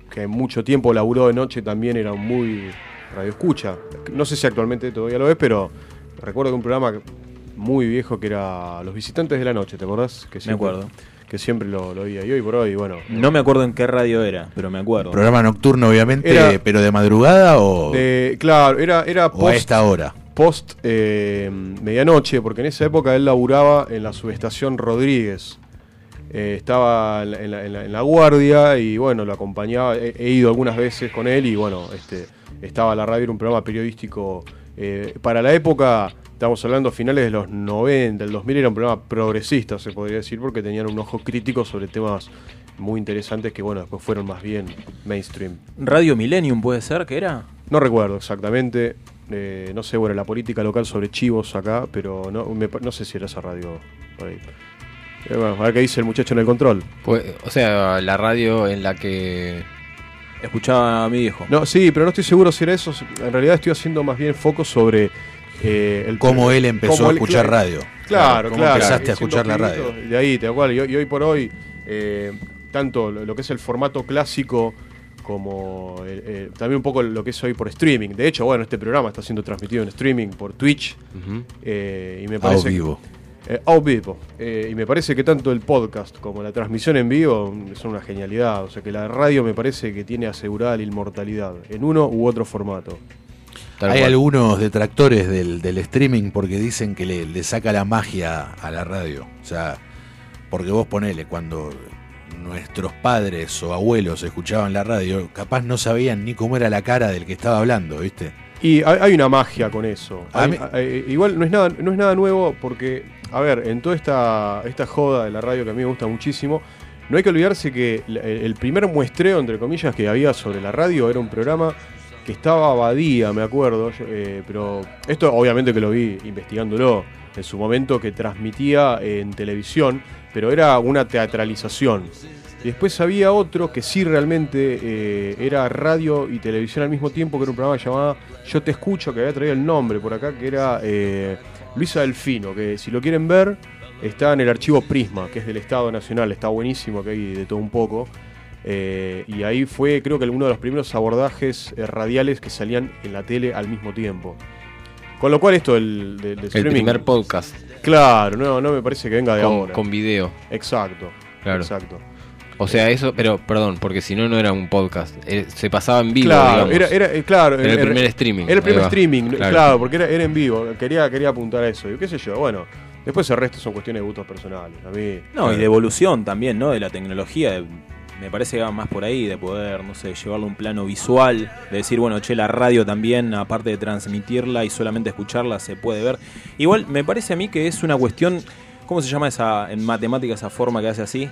que mucho tiempo laburó de noche, también era muy radioescucha. No sé si actualmente todavía lo es, pero recuerdo que un programa muy viejo que era Los Visitantes de la Noche, ¿te acordás? Que siempre, acuerdo. Que siempre lo, lo oía. Y hoy por hoy, bueno. No me acuerdo en qué radio era, pero me acuerdo. Programa nocturno, obviamente, Era- pero de madrugada o, de- claro, era, era o a esta hora. post eh, medianoche, porque en esa época él laburaba en la subestación Rodríguez. Eh, estaba en la, en la- en la- en la guardia y bueno, lo acompañaba. He, he ido algunas veces con él y bueno, este, estaba la radio, era un programa periodístico Eh, para la época, estamos hablando finales de los 90, el 2000 era un programa progresista, se podría decir, porque tenían un ojo crítico sobre temas muy interesantes que, bueno, después fueron más bien mainstream. Radio Millennium puede ser que era. No recuerdo exactamente, eh, no sé, bueno, la política local sobre chivos acá, pero no, me pa- no sé si era esa radio por ahí. Eh, bueno, a ver qué dice el muchacho en el control. Pues, o sea, la radio en la que. Escuchaba a mi viejo. No, sí, pero no estoy seguro si era eso. En realidad estoy haciendo más bien foco sobre eh, el Cómo él empezó cómo a escuchar radio. Claro, Cómo claro. empezaste a escuchar la radio. De ahí, te cual. Y, hoy- y hoy por hoy, eh, tanto lo, lo que es el formato clásico como el- el- también un poco lo que es hoy por streaming. De hecho, bueno, este programa está siendo transmitido en streaming por Twitch. Eh, y me A parece vivo. Eh, a vivo. Eh, y me parece que tanto el podcast como la transmisión en vivo son una genialidad. O sea que la radio me parece que tiene asegurada la inmortalidad en uno u otro formato. Tal Hay cual. algunos detractores del, del streaming porque dicen que le, le saca la magia a la radio. O sea, porque vos ponele, cuando nuestros padres o abuelos escuchaban la radio, capaz no sabían ni cómo era la cara del que estaba hablando, ¿viste? Y hay, hay una magia con eso. A Hay- mí- igual no es, nada, no es nada nuevo porque, a ver, en toda esta, esta joda de la radio que a mí me gusta muchísimo, no hay que olvidarse que el primer muestreo, entre comillas, que había sobre la radio era un programa que estaba Badía, me acuerdo, eh, pero esto obviamente que lo vi investigándolo en su momento, que transmitía en televisión, pero era una teatralización. Y después había otro que sí realmente eh, era radio y televisión al mismo tiempo, que era un programa llamado Yo te escucho, que había traído el nombre por acá, que era eh, Luisa Delfino, que si lo quieren ver está en el archivo Prisma, que es del Estado Nacional, está buenísimo, que hay de todo un poco. Eh, y ahí fue creo que uno de los primeros abordajes eh, radiales que salían en la tele al mismo tiempo. Con lo cual esto del, del- del El streaming... primer podcast Claro, no, no me parece que venga de con, ahora. con video. Exacto, Claro. exacto. O sea, eso, pero perdón, porque si no, no era un podcast. Eh, se pasaba en vivo, Claro, digamos. era, era, eh, claro, Era el primer streaming, Era el primer streaming, claro, Claro. porque era, era en vivo. Quería, quería apuntar a eso. Y qué sé yo, bueno. Después el resto son cuestiones de gustos personales. A mí. No, y de evolución también, ¿no? De la tecnología. de- me parece que va más por ahí, de poder, no sé, llevarlo a un plano visual, de decir, bueno, che, la radio también, aparte de transmitirla y solamente escucharla, se puede ver. Igual, me parece a mí que es una cuestión, ¿cómo se llama esa en matemáticas esa forma que hace así?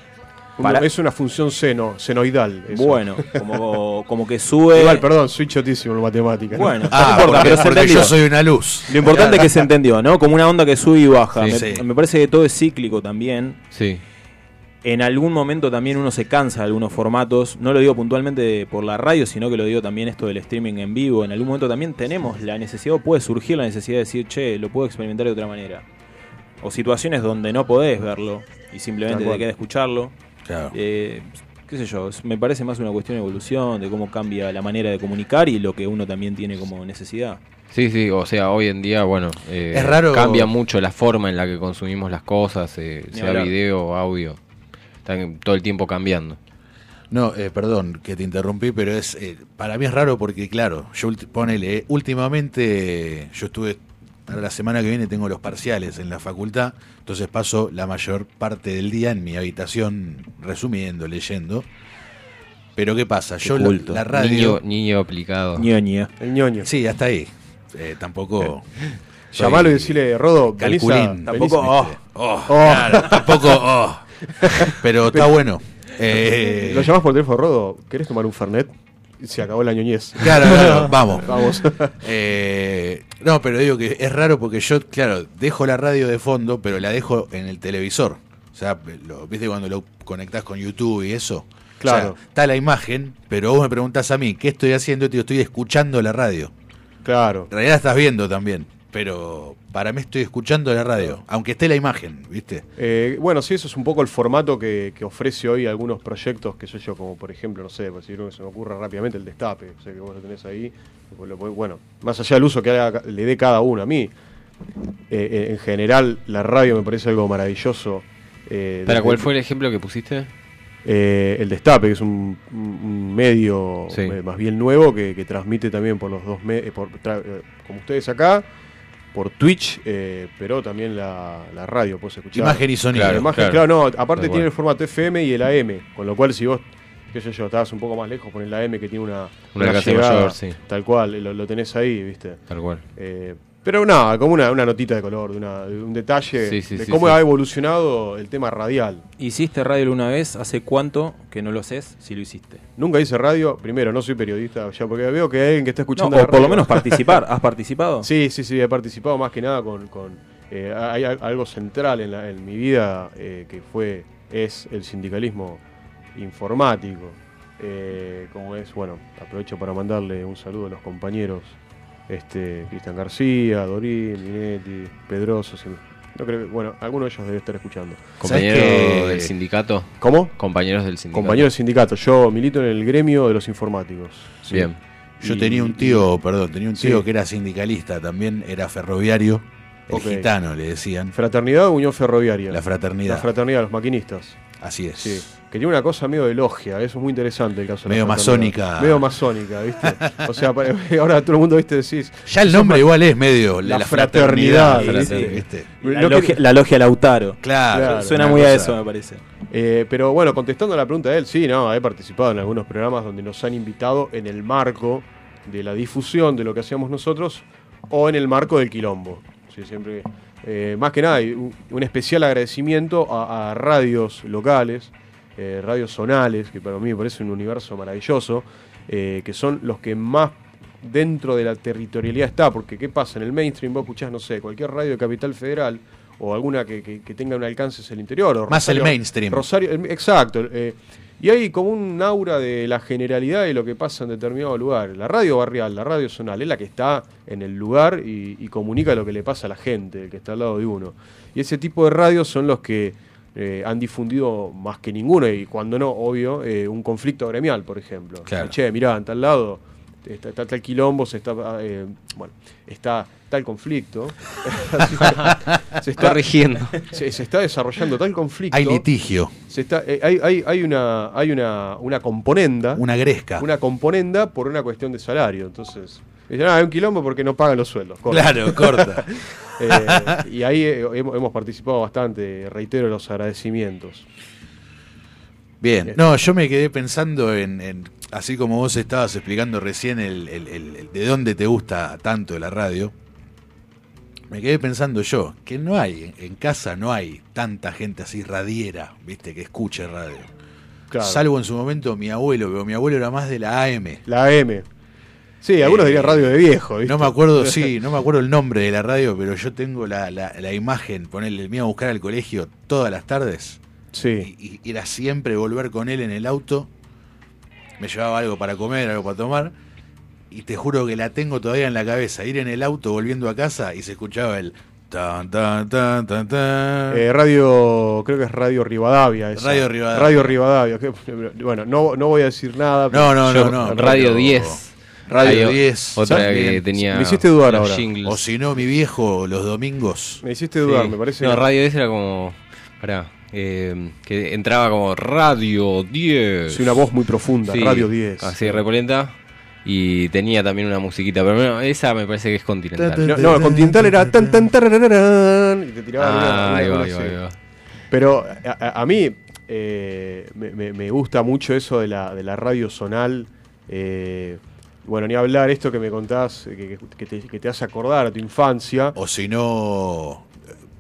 Para- Es una función seno, senoidal. eso. Bueno, como, como que sube... Igual, perdón, soy chotísimo en matemáticas. Bueno, Ah, no importa, porque, pero se porque entendió. yo soy una luz. Lo importante es que se entendió, ¿no? Como una onda que sube y baja. Sí, me, sí. me parece que todo es cíclico también. Sí. En algún momento también uno se cansa de algunos formatos. No lo digo puntualmente por la radio, sino que lo digo también esto del streaming en vivo. En algún momento también tenemos la necesidad, o puede surgir la necesidad de decir, che, lo puedo experimentar de otra manera. O situaciones donde no podés verlo y simplemente te queda escucharlo. Claro. Eh, qué sé yo, me parece más una cuestión de evolución, de cómo cambia la manera de comunicar y lo que uno también tiene como necesidad. Sí, sí, o sea, hoy en día, bueno, eh, Es raro- cambia mucho la forma en la que consumimos las cosas, eh, sea hablar. video o audio. Están todo el tiempo cambiando. No, eh, perdón que te interrumpí, pero es eh, para mí es raro porque, claro, yo ponele, eh, últimamente yo estuve, ahora la semana que viene tengo los parciales en la facultad, entonces paso la mayor parte del día en mi habitación resumiendo, leyendo. Pero ¿qué pasa? Yo la, culto. la radio... Niño, niño aplicado. ñoña. El ñoño. Sí, hasta ahí. Eh, tampoco... soy Llamalo y decirle, Rodo, venís a- Calculín. venís- Tampoco... oh, oh, Oh. claro, tampoco... oh. Pero está bueno. Eh, Lo llamás por teléfono, Rodo, ¿querés tomar un Fernet? Se acabó la ñoñez. Claro, claro, vamos. Vamos. Eh, no, pero digo que es raro porque yo, claro, dejo la radio de fondo, pero la dejo en el televisor. O sea, lo, ¿viste cuando lo conectás con YouTube y eso? Claro. O sea, está la imagen, pero vos me preguntás a mí, ¿qué estoy haciendo? Digo, estoy escuchando la radio. Claro. En realidad estás viendo también, pero para mí estoy escuchando la radio, aunque esté la imagen, ¿viste? Eh, bueno, sí, eso es un poco el formato que, que ofrece hoy algunos proyectos, que sé yo, como por ejemplo, no sé, por decir uno que se me ocurra rápidamente, el destape, o sea, que vos lo tenés ahí, pues lo podés- bueno, más allá del uso que haga- le dé cada uno a mí, eh, eh, en general la radio me parece algo maravilloso. eh, ¿Para cuál fue el ejemplo que pusiste? Eh, el Destape, que es un, medio Sí. más bien nuevo que, que transmite también por los dos medios, como ustedes acá, por Twitch, eh, pero también la, la radio, puedes escuchar. Imagen y sonido. La Claro, imagen, claro. claro, no, aparte tiene el formato FM y el AM, con lo cual si vos qué sé yo, estabas un poco más lejos, pones la M que tiene una, Una mayor, sí. Tal cual, lo, lo tenés ahí, ¿viste? Tal cual. Eh, pero nada, como una, una notita de color, de, una- de un detalle Sí, sí, de sí, cómo ha evolucionado el tema radial. ¿Hiciste radio alguna vez? ¿Hace cuánto que no lo haces? Si lo hiciste. Nunca hice radio, primero, no soy periodista, ya porque veo que hay alguien que está No, escuchando. o la por lo menos participar. ¿Has participado? Sí, sí, sí, he participado más que nada con... con, eh, hay al- algo central en, la- en mi vida eh, que fue es el sindicalismo informático. Eh, como es, bueno, aprovecho para mandarle un saludo a los compañeros este, Cristian García, Dorín, Minetti, Pedroso. si- no creo que- bueno, alguno de ellos debe estar escuchando. Compañero que- del sindicato. ¿Cómo? Compañeros del sindicato. Compañero del sindicato. Yo milito en el gremio de los informáticos. Sí. Bien. Yo Y- tenía un tío, perdón, tenía un tío Sí. que era sindicalista, también era ferroviario, el gitano le decían, Fraternidad o Unión Ferroviaria. la fraternidad. La fraternidad de los maquinistas. Así es. Sí. Que tiene una cosa medio de logia, eso es muy interesante el caso de la Medio masónica. Medio masónica, ¿viste? O sea, ahora todo el mundo, ¿viste? Decís. Ya el nombre igual es medio La la, fraternidad, fraternidad, ¿viste? ¿viste? La, No logia, quería- la logia Lautaro. Claro, Claro. Suena muy a eso, me parece. Eh, pero bueno, contestando a la pregunta de él, sí, no, he participado en algunos programas donde nos han invitado en el marco de la difusión de lo que hacíamos nosotros o en el marco del quilombo. Sí, siempre, eh, más que nada, un, especial agradecimiento a, a radios locales, eh, radios zonales, que para mí me parece un universo maravilloso, eh, que son los que más dentro de la territorialidad está, porque ¿qué pasa? En el mainstream vos escuchás, no sé, cualquier radio de Capital Federal o alguna que, que- que tenga un alcance hacia el interior. o Más el mainstream. Rosario, exacto. eh, y hay como un aura de la generalidad de lo que pasa en determinado lugar. La radio barrial, la radio zonal, es la que está en el lugar y, y comunica lo que le pasa a la gente, el que está al lado de uno. Y ese tipo de radios son los que eh, han difundido más que ninguno, y cuando no, obvio, eh, un conflicto gremial, por ejemplo. Claro. Che, mirá, en tal lado está, está tal quilombo, se está, eh, bueno, está tal conflicto. se, está, Corrigiendo. se, se está desarrollando tal conflicto. Hay litigio, Se está, eh, hay, hay, hay una, hay una, una componenda, una gresca. una componenda por una cuestión de salario. Entonces, dicen, ah, hay un quilombo porque no pagan los sueldos. corta. Claro, corta. Eh, y ahí eh, hemos, hemos participado bastante, reitero los agradecimientos. Bien, no, yo me quedé pensando en, en- así como vos estabas explicando recién el, el- de dónde te gusta tanto la radio, me quedé pensando yo, que no hay, en casa no hay tanta gente así radiera, viste, que escuche radio. Claro. Salvo en su momento mi abuelo, pero mi abuelo era más de la AM. La AM. Sí, algunos Eh, dirían radio de viejo. ¿viste? No me acuerdo, sí, no me acuerdo el nombre de la radio, pero yo tengo la, la, la imagen, ponerle, me iba a buscar al colegio todas las tardes Sí. y, y era siempre volver con él en el auto. Me llevaba algo para comer, algo para tomar. Y te juro que la tengo todavía en la cabeza. Ir en el auto volviendo a casa y se escuchaba el tan tan tan tan tan. Eh, radio, creo que es Radio Rivadavia. esa. Radio Rivadavia. Radio Rivadavia. bueno, no, no voy a decir nada. no, no, Yo- no, no. Radio pero- 10. Radio Hay o- 10. Otra ¿sabes? que tenía. Me hiciste dudar los ahora. jingles. O si no, mi viejo los domingos. Me hiciste dudar, Sí. me parece. No, Radio 10 era como. Pará. Eh, que entraba como Radio 10. Sí, una voz muy profunda, Sí, Radio 10. Así, repolenta. Y tenía también una musiquita. Pero bueno, esa me parece que es continental. No, Continental era tan tan y te tiraba alguna- Ah, ahí alguna va, ahí cosa va, así. ahí va. Pero a, a- mí eh, me, gusta mucho eso de la, de la radio zonal. eh, bueno, ni hablar esto que me contás, que, que te, que te hace acordar a tu infancia. O si no,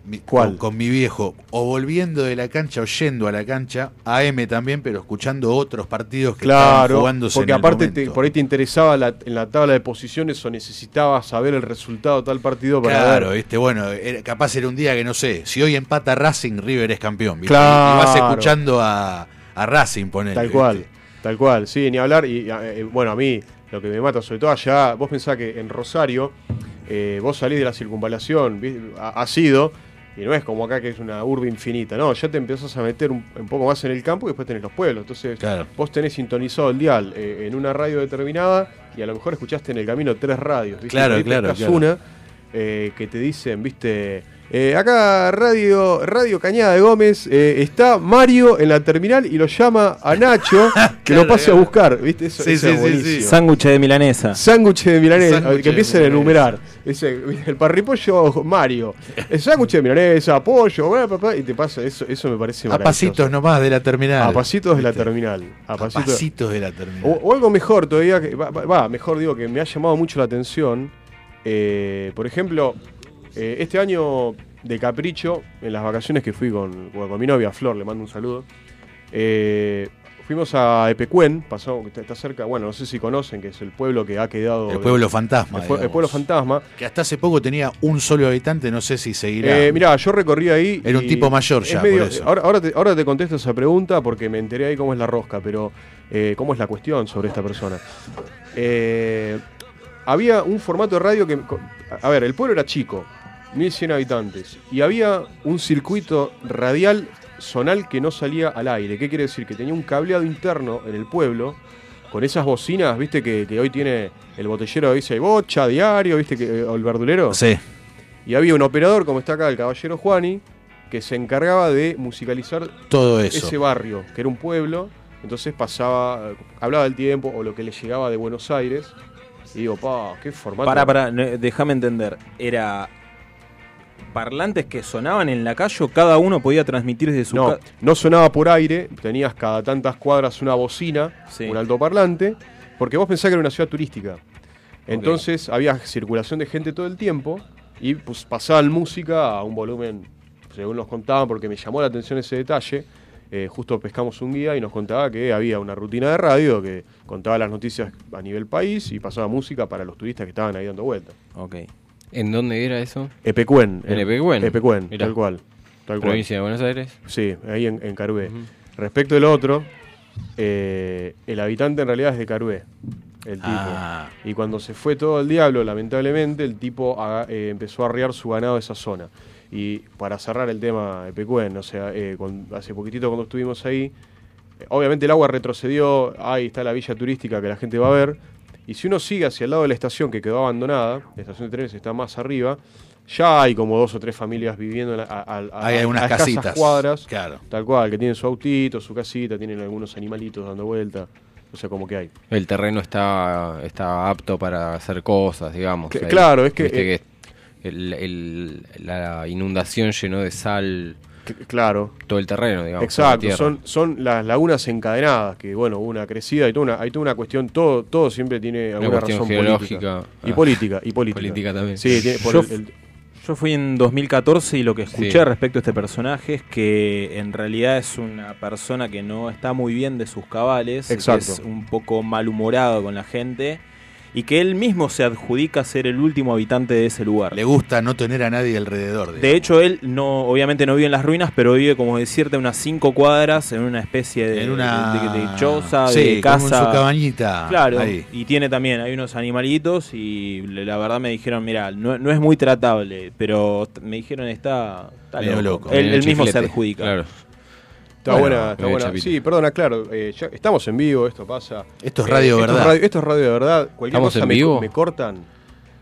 mi- ¿Cuál? Con, con mi viejo. O volviendo de la cancha, o yendo a la cancha, AM también, pero escuchando otros partidos que estaban Claro, jugándose porque en el aparte te- por ahí te interesaba la- en la tabla de posiciones o necesitabas saber el resultado de tal partido para Claro, ver. viste, bueno, era- capaz era un día que no sé, si hoy empata Racing, River es campeón, ¿viste? Claro. Y vas escuchando a, a Racing, poner. Tal cual, tal cual, sí, ni hablar. Y eh, bueno, a mí lo que me mata, sobre todo allá, vos pensás que en Rosario, eh, vos salís de la circunvalación, ha sido, y no es como acá que es una urbe infinita, no, ya te empezás a meter un, un poco más en el campo y después tenés los pueblos. Entonces, Claro. vos tenés sintonizado el dial eh, en una radio determinada y a lo mejor escuchaste en el camino tres radios, ¿viste? Claro, claro, claro. una eh, que te dicen, viste, Eh, acá Radio, Radio Cañada de Gómez, eh, está Mario en la terminal y lo llama a Nacho que lo pase a buscar. ¿Viste? Eso, Sí, eso sí, es sí. Sándwich de milanesa. Sándwich de milanesa, Sándwich que empiecen a enumerar. Dice, el parripollo Mario, el sándwich de milanesa, pollo, bla, bla, bla, y te pasa, eso, eso me parece A pasitos nomás de la terminal. A pasitos de la terminal. A A pasitos. de la terminal. O, o algo mejor todavía, que va, mejor digo, que me ha llamado mucho la atención. eh, por ejemplo, eh, este año de capricho, en las vacaciones que fui con, con mi novia Flor, le mando un saludo. eh, fuimos a Epecuén, pasamos, que está, cerca, bueno, no sé si conocen, que es el pueblo que ha quedado. el pueblo fantasma. el, el pueblo fantasma. Que hasta hace poco tenía un solo habitante, no sé si seguirá. Eh, mirá, yo recorrí ahí. Era un tipo mayor ya, medio- por eso. Ahora, ahora, te, ahora te contesto esa pregunta porque me enteré ahí cómo es la rosca, pero eh, cómo es la cuestión sobre esta persona. Eh, había un formato de radio que. A ver, el pueblo era chico, 1100 habitantes, y había un circuito radial zonal que no salía al aire. ¿Qué quiere decir? Que tenía un cableado interno en el pueblo. Con esas bocinas, viste, que, que hoy tiene el botellero, dice bocha, diario, viste, que, o el verdulero. Sí. Y había un operador, como está acá el caballero Juani, que se encargaba de musicalizar Todo eso. ese barrio, que era un pueblo. Entonces pasaba, eh, hablaba del tiempo o lo que le llegaba de Buenos Aires. Y digo, pa, qué formato. Para, para, déjame entender. Era parlantes que sonaban en la calle o cada uno podía transmitir desde su No, no sonaba por aire, tenías cada tantas cuadras una bocina, Sí. un altoparlante, porque vos pensás que era una ciudad turística. Entonces había circulación de gente todo el tiempo y pues, pasaban música a un volumen, según nos contaban, porque me llamó la atención ese detalle. eh, justo pescamos un guía y nos contaba que había una rutina de radio que contaba las noticias a nivel país y pasaba música para los turistas que estaban ahí dando vueltas. Ok. ¿En dónde era eso? Epecuén. En Epecuén. Epecuén, Mirá. tal cual. Tal. Provincia de Buenos Aires. Sí, ahí en, en Carué. Respecto del otro, eh, el habitante en realidad es de Carué, el tipo. Ah. Y cuando se fue todo el diablo, lamentablemente, el tipo aga- eh, empezó a arriar su ganado de esa zona. Y para cerrar el tema de o sea, eh, hace poquitito cuando estuvimos ahí, obviamente el agua retrocedió, ahí está la villa turística que la gente va a ver. Y si uno sigue hacia el lado de la estación que quedó abandonada, la estación de trenes está más arriba, ya hay como dos o tres familias viviendo en la- a, a- a- Hay algunas a escasas casitas. cuadras. Claro. Tal cual, que tienen su autito, su casita, tienen algunos animalitos dando vuelta. O sea, como que hay. El terreno está, está apto para hacer cosas, digamos. Que- Ahí, claro, es que- viste eh, el- el- la inundación llenó de sal Claro. todo el terreno, digamos. Exacto, son, son las lagunas encadenadas, que bueno, hubo una crecida, hay toda una, hay toda una cuestión, todo, todo siempre tiene alguna cuestión razón geológica. política. Y Ah. política, y política. Política también. Sí, tiene, por Yo el- el- Yo fui en 2014 y lo que escuché Sí. respecto a este personaje es que en realidad es una persona que no está muy bien de sus cabales, que Exacto. es un poco malhumorado con la gente y que él mismo se adjudica ser el último habitante de ese lugar. Le gusta no tener a nadie alrededor. De digamos. hecho, él no, obviamente no vive en las ruinas, pero vive, como decirte, unas cinco cuadras en una especie de, en una de, de choza, sí, de como en casa. su cabañita. Claro, ahí. y tiene también, hay unos animalitos y le- la verdad me dijeron, mira, no, no es muy tratable, pero me dijeron está, está loco. loco. Él, él mismo se adjudica. Claro. Está Bueno, buena, está medio buena. chapita. Sí, perdona, claro, eh, ya estamos en vivo, esto pasa. Esto es radio esto verdad. Es radio, esto es radio de verdad. Cualquier ¿Estamos cosa en me, vivo? me cortan,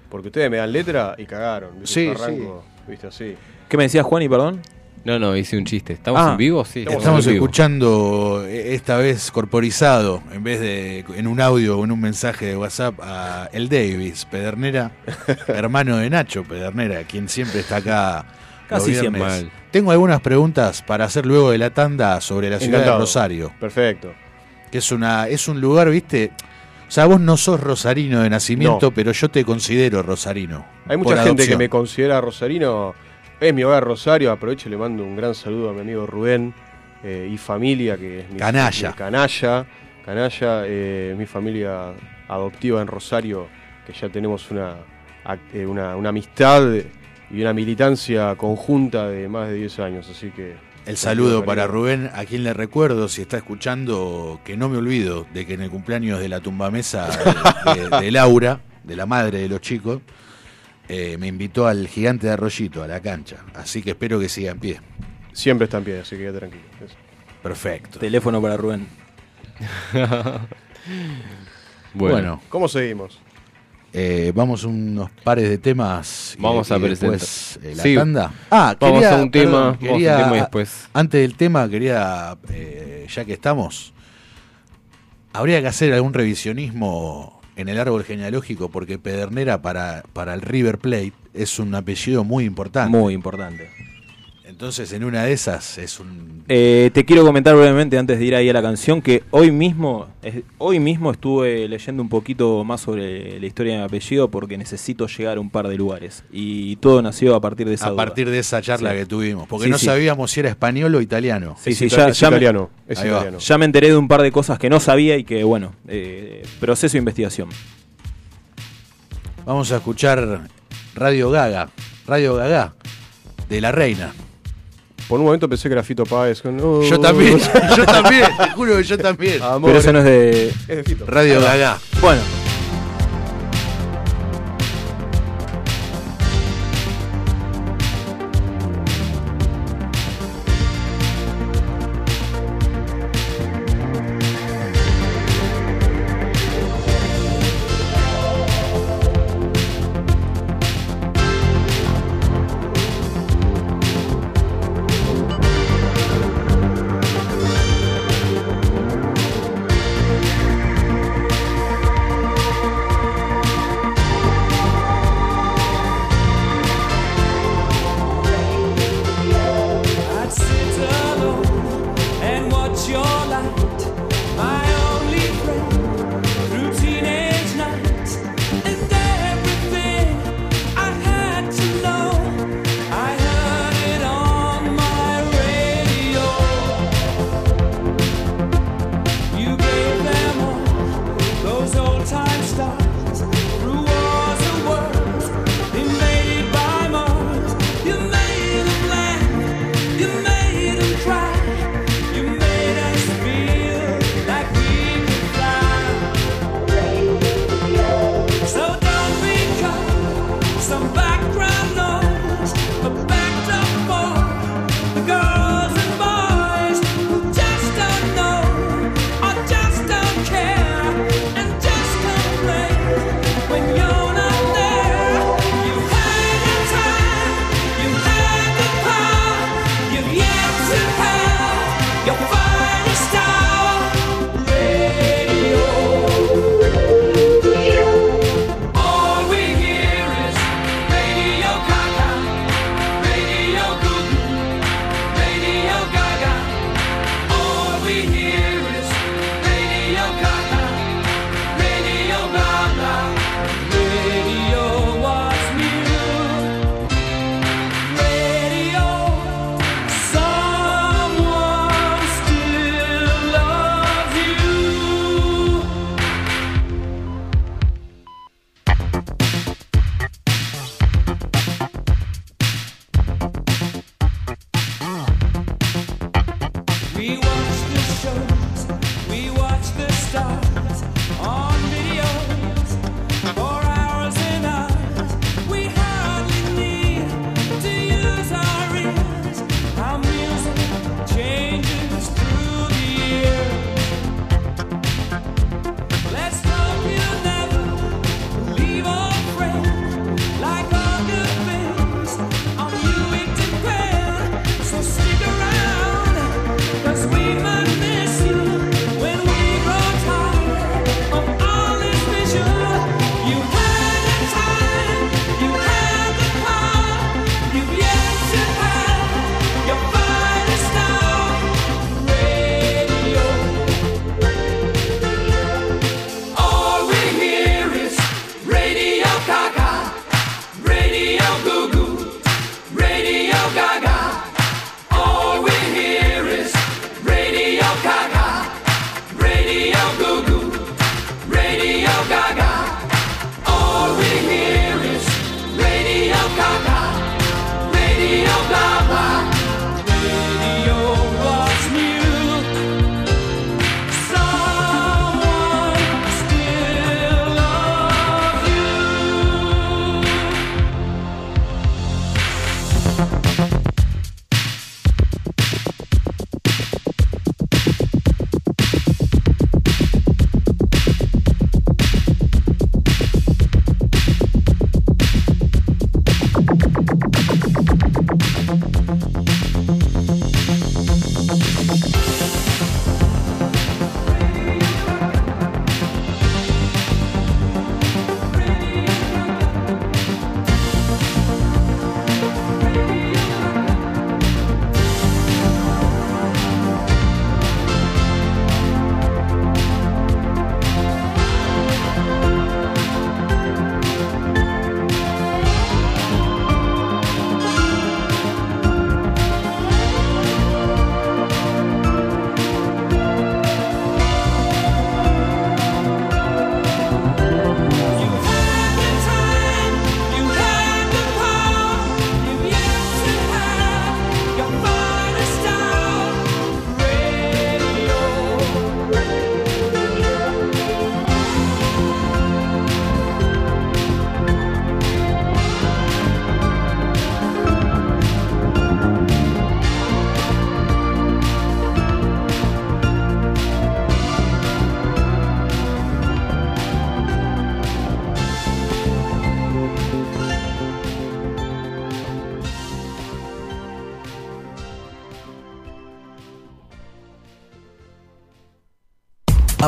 porque ustedes me dan letra y cagaron. ¿viste? Sí, viste, así. ¿Qué me decías, Juan, y perdón? No, no, hice un chiste. ¿Estamos Ah, en vivo? Sí. Estamos en vivo. escuchando eh, esta vez corporizado, en vez de en un audio o en un mensaje de WhatsApp, a El Davis, Pedernera, hermano de Nacho Pedernera, quien siempre está acá. Casi siempre. Mal. Tengo algunas preguntas para hacer luego de la tanda sobre la ciudad de. Rosario, Perfecto. que es una es un lugar, viste. O sea, vos no sos rosarino de nacimiento, No. pero yo te considero rosarino. Hay mucha gente que me considera rosarino. Es mi hogar Rosario. Aprovecho y le mando un gran saludo a mi amigo Rubén eh, y familia, que es mi Canalla. mi canalla. Canalla, eh, mi familia adoptiva en Rosario, que ya tenemos una, eh, una, una amistad y una militancia conjunta de más de 10 años. Así que. El saludo para Rubén, a quien le recuerdo, si está escuchando, que no me olvido de que en el cumpleaños de la tumbamesa de, de- de Laura, de la madre de los chicos, eh, me invitó al gigante de Arroyito, a la cancha. Así que espero que siga en pie. Siempre está en pie, así que quédate tranquilo. Eso. Perfecto. Teléfono para Rubén. Bueno, Bueno, ¿Cómo seguimos? Eh, vamos unos pares de temas. y- Vamos a y después, presentar. eh, la Sí. tanda. Ah, Vamos quería- a un tema, perdón, vamos a un quería- tema después- Antes del tema, quería, eh, ya que estamos, habría que hacer algún revisionismo en el árbol genealógico porque Pedernera para, para el River Plate es un apellido muy importante. Muy importante. Entonces, en una de esas es un. Eh, te quiero comentar brevemente antes de ir ahí a la canción que hoy mismo, es- hoy mismo estuve leyendo un poquito más sobre la historia de mi apellido porque necesito llegar a un par de lugares y todo nació a partir de esa a duda. partir de esa charla Sí. que tuvimos. Porque Sí, no sí. sabíamos si era español o italiano. Sí, sí, ya, es ya me- italiano. Es italiano. ya me enteré de un par de cosas que no sabía y que bueno, eh, proceso de investigación. Vamos a escuchar Radio Gaga. Radio Gaga de la Reina. Por un momento pensé que era Fito Páez. con, "Oh". Yo también, yo también, te juro que yo también. Amor. Pero eso no es de... Es de Fito. Radio Gaga. Bueno,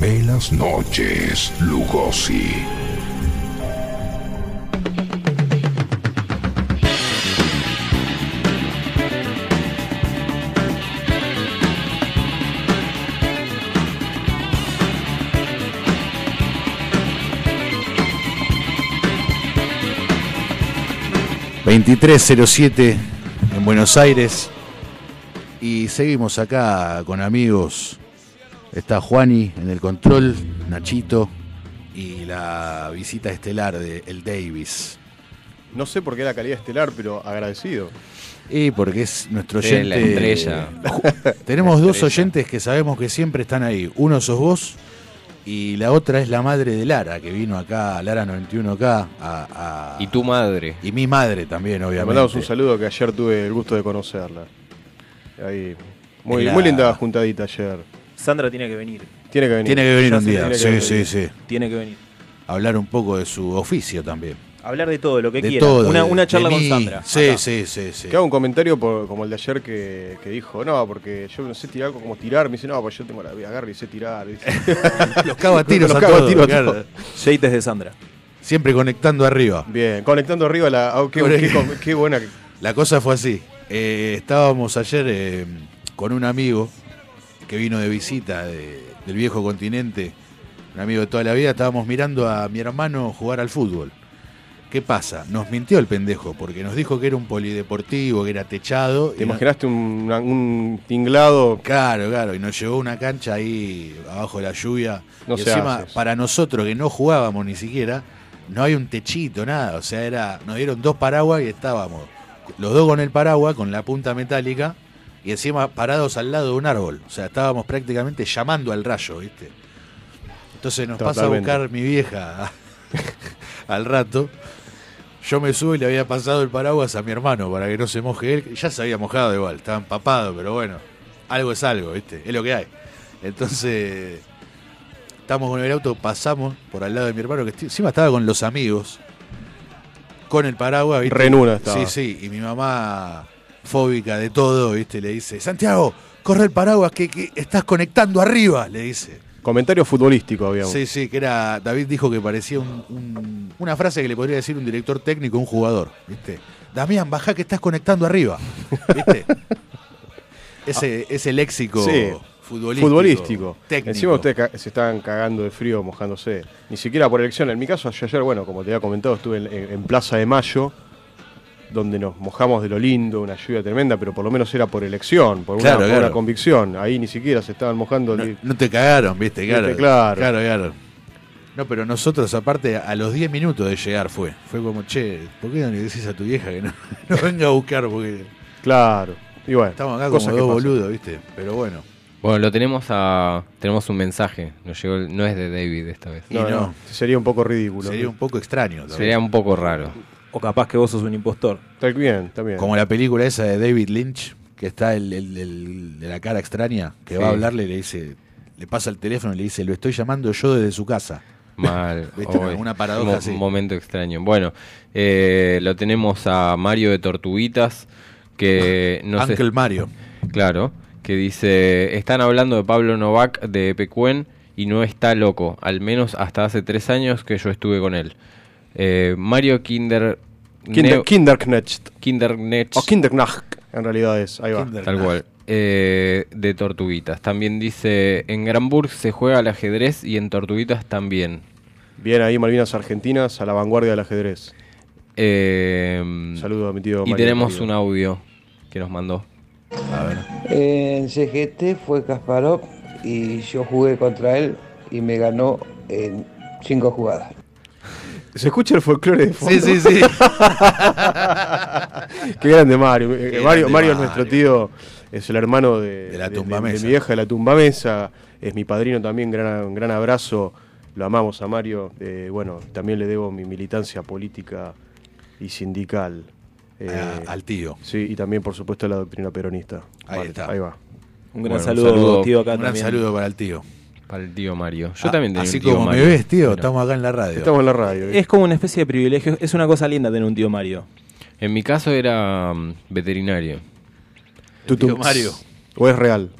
Ve las noches, Lugosi. ...2307 en Buenos Aires... ...y seguimos acá con amigos... ...está Juani en el control... ...Nachito... ...y la visita estelar de El Davis... No sé por qué la calidad estelar, pero agradecido. Y porque es nuestro Sí, oyente... la estrella. Tenemos La dos oyentes que sabemos que siempre están ahí. Uno sos vos Y la otra es la madre de Lara, que vino acá, Lara 91K. A, a- Y tu madre. Y mi madre también, Le obviamente. mandamos un saludo que ayer tuve el gusto de conocerla. Ahí. Muy, La- muy linda juntadita ayer. Sandra tiene que venir. Tiene que venir. Tiene que venir Ya un día. tiene Sí, venir. sí, sí. Tiene que venir. Hablar un poco de su oficio también. Hablar de todo, lo que De quiera. todo. una, de- una de charla con. Sandra. Sí, Acá. sí, sí, sí. Que haga un comentario por- como el de ayer que, que dijo, no, porque yo no sé tirar algo como tirar. Me dice, no, pues yo tengo la agarro y sé tirar. dice. Los cago a tiros Los a claro. Yates de Sandra. Siempre conectando arriba. Bien, conectando arriba la. ah, qué, qué qué buena. La cosa fue así. Eh, estábamos ayer eh, con un amigo que vino de visita de- del viejo continente, un amigo de toda la vida. Estábamos mirando a mi hermano jugar al fútbol. ¿Qué pasa? Nos mintió el pendejo porque nos dijo que era un polideportivo, que era techado. ¿Te no- imaginaste un, un tinglado? Claro, claro, y nos llevó una cancha ahí abajo de la lluvia. No y encima, para nosotros que no jugábamos ni siquiera, no hay un techito, nada. O sea, era, nos dieron dos paraguas y estábamos los dos con el paraguas, con la punta metálica, y encima parados al lado de un árbol. O sea, estábamos prácticamente llamando al rayo, ¿viste? Entonces nos pasa a buscar mi vieja al rato. Yo me subo y le había pasado el paraguas a mi hermano para que no se moje él. Ya se había mojado igual, estaba empapado, pero bueno, algo es algo, ¿viste? Es lo que hay. Entonces, estamos con el auto, pasamos por al lado de mi hermano, que encima estaba con los amigos, con el paraguas, ¿viste? Re en una estaba. Sí, sí, y mi mamá, fóbica de todo, ¿viste? Le dice, Santiago, corre el paraguas que, que estás conectando arriba, le dice. Comentario futbolístico habíamos. Sí, sí, que era. David dijo que parecía un- un- una frase que le podría decir un director técnico a un jugador, ¿viste? Damián, baja que estás conectando arriba, ¿viste? Ese, ese léxico Sí. futbolístico. Futbolístico. Técnico. Encima ustedes se estaban cagando de frío, mojándose. Ni siquiera por elección. En mi caso, ayer, bueno, como te había comentado, estuve en Plaza de Mayo, donde nos mojamos de lo lindo, una lluvia tremenda, pero por lo menos era por elección, por una, Claro, por claro. una convicción. Ahí ni siquiera se estaban mojando. No, ni- no te cagaron, ¿viste? Claro, Viste, claro. Claro, claro. No, pero nosotros, aparte, a los 10 minutos de llegar fue. Fue como, che, ¿por qué no le decís a tu vieja que no, no venga a buscar? Porque Claro. Y bueno, estamos acá cosas como que dos boludos, ¿viste? Pero bueno. Bueno, lo tenemos a. Tenemos un mensaje. Nos llegó, no es de David esta vez. No, no. no, sería un poco ridículo. Sería un poco extraño. Sería un poco raro. O capaz que vos sos un impostor. Está bien, está bien. Como la película esa de David Lynch, que está el, el- el de la cara extraña, que Sí. va a hablarle y le dice, le pasa el teléfono y le dice, lo estoy llamando yo desde su casa. Mal. Una paradoja Mo- así. Un momento extraño. Bueno, eh, lo tenemos a Mario de Tortuguitas, que no sé. Uncle Mario. Claro, que dice: Están hablando de Pablo Novak de Pecuen y no está loco, al menos hasta hace tres años que yo estuve con él. Eh, Mario Kinder. Kinder, Neo- Kinderknecht. Kinderknecht. O Kinderknacht, en realidad es. Ahí va. Kinder- Tal cual. Eh, de Tortuguitas. También dice: En Granburg se juega al ajedrez y en Tortuguitas también. Bien ahí, Malvinas Argentinas, a la vanguardia del ajedrez. Eh, Saludo a mi tío y Mario tenemos querido. un audio que nos mandó. A ver. En CGT fue Kasparov y yo jugué contra él y me ganó en cinco jugadas. ¿Se escucha el folclore de fondo? Sí, sí, sí. Qué grande Mario. Eh, Qué Mario, grande Mario es nuestro tío, es el hermano de, De la tumba de mesa. mi vieja de la tumba mesa, es mi padrino también, gran, un gran abrazo, lo amamos a Mario. Eh, bueno, también le debo mi militancia política y sindical. Eh, A- al tío. Sí, y también por supuesto la doctrina peronista. Ahí Vale, está. Ahí va. Un gran Bueno, un saludo, saludo. tío, acá Un gran también. saludo para el tío. Para el tío Mario. Yo Ah, también tenía Así un tío como Mario. me ves, tío, Bueno, estamos acá en la radio. Estamos en la radio. ¿eh? Es como una especie de privilegio. Es una cosa linda tener un tío Mario. En mi caso era mm, veterinario. Tu tío. Mario. ¿O es real?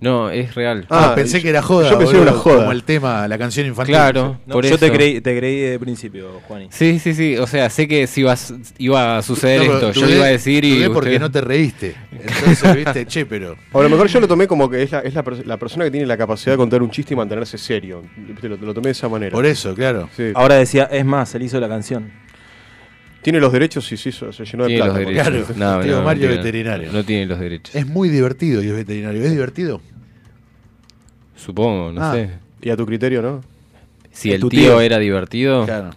No, es real. Ah, Ah, pensé yo- que era joda. yo pensé que era joda. Como el tema, la canción infantil. Claro, No, por yo eso. te creí, te creí de principio, Juani. Sí, sí, sí. O sea, sé que si iba iba a suceder No, esto. Yo dudé- iba a decir y. dudé porque no te reíste. Entonces, viste, che, pero. O a lo mejor yo lo tomé como que es la, es la, pers- la persona que tiene la capacidad de contar un chiste y mantenerse serio. Lo, lo tomé de esa manera. Por eso, claro. Sí. Ahora decía, es más, él hizo la canción. Tiene los derechos y hizo- se llenó de Tiene plata. los. Claro. No, Tío no, Mario no tiene- veterinario. No tiene los derechos. Es muy divertido y es veterinario. ¿Es divertido? Supongo, no Ah. sé. Y a tu criterio, ¿no? Si ¿Es el tu tío, tío? era divertido. Claro.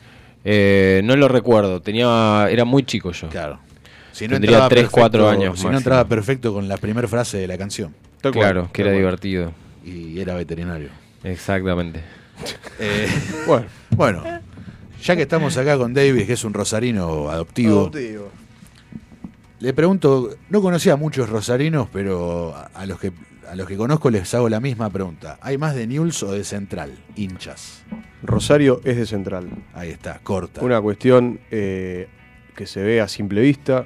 eh, no lo recuerdo. Tenía, era muy chico yo. Claro. Si Tendría entraba tres, perfecto- cuatro años Si no entraba perfecto con la primera frase de la canción. Tal cual, Claro, que era cual. divertido. Y era veterinario. Exactamente. Eh, Bueno. bueno, ya que estamos acá con David, que es un rosarino adoptivo, Adoptivo. le pregunto, no conocía a muchos rosarinos, pero a, los que a los que conozco les hago la misma pregunta. ¿Hay más de Newell's o de Central? Hinchas. Rosario es de Central. Ahí está, corta. Una cuestión eh, que se ve a simple vista,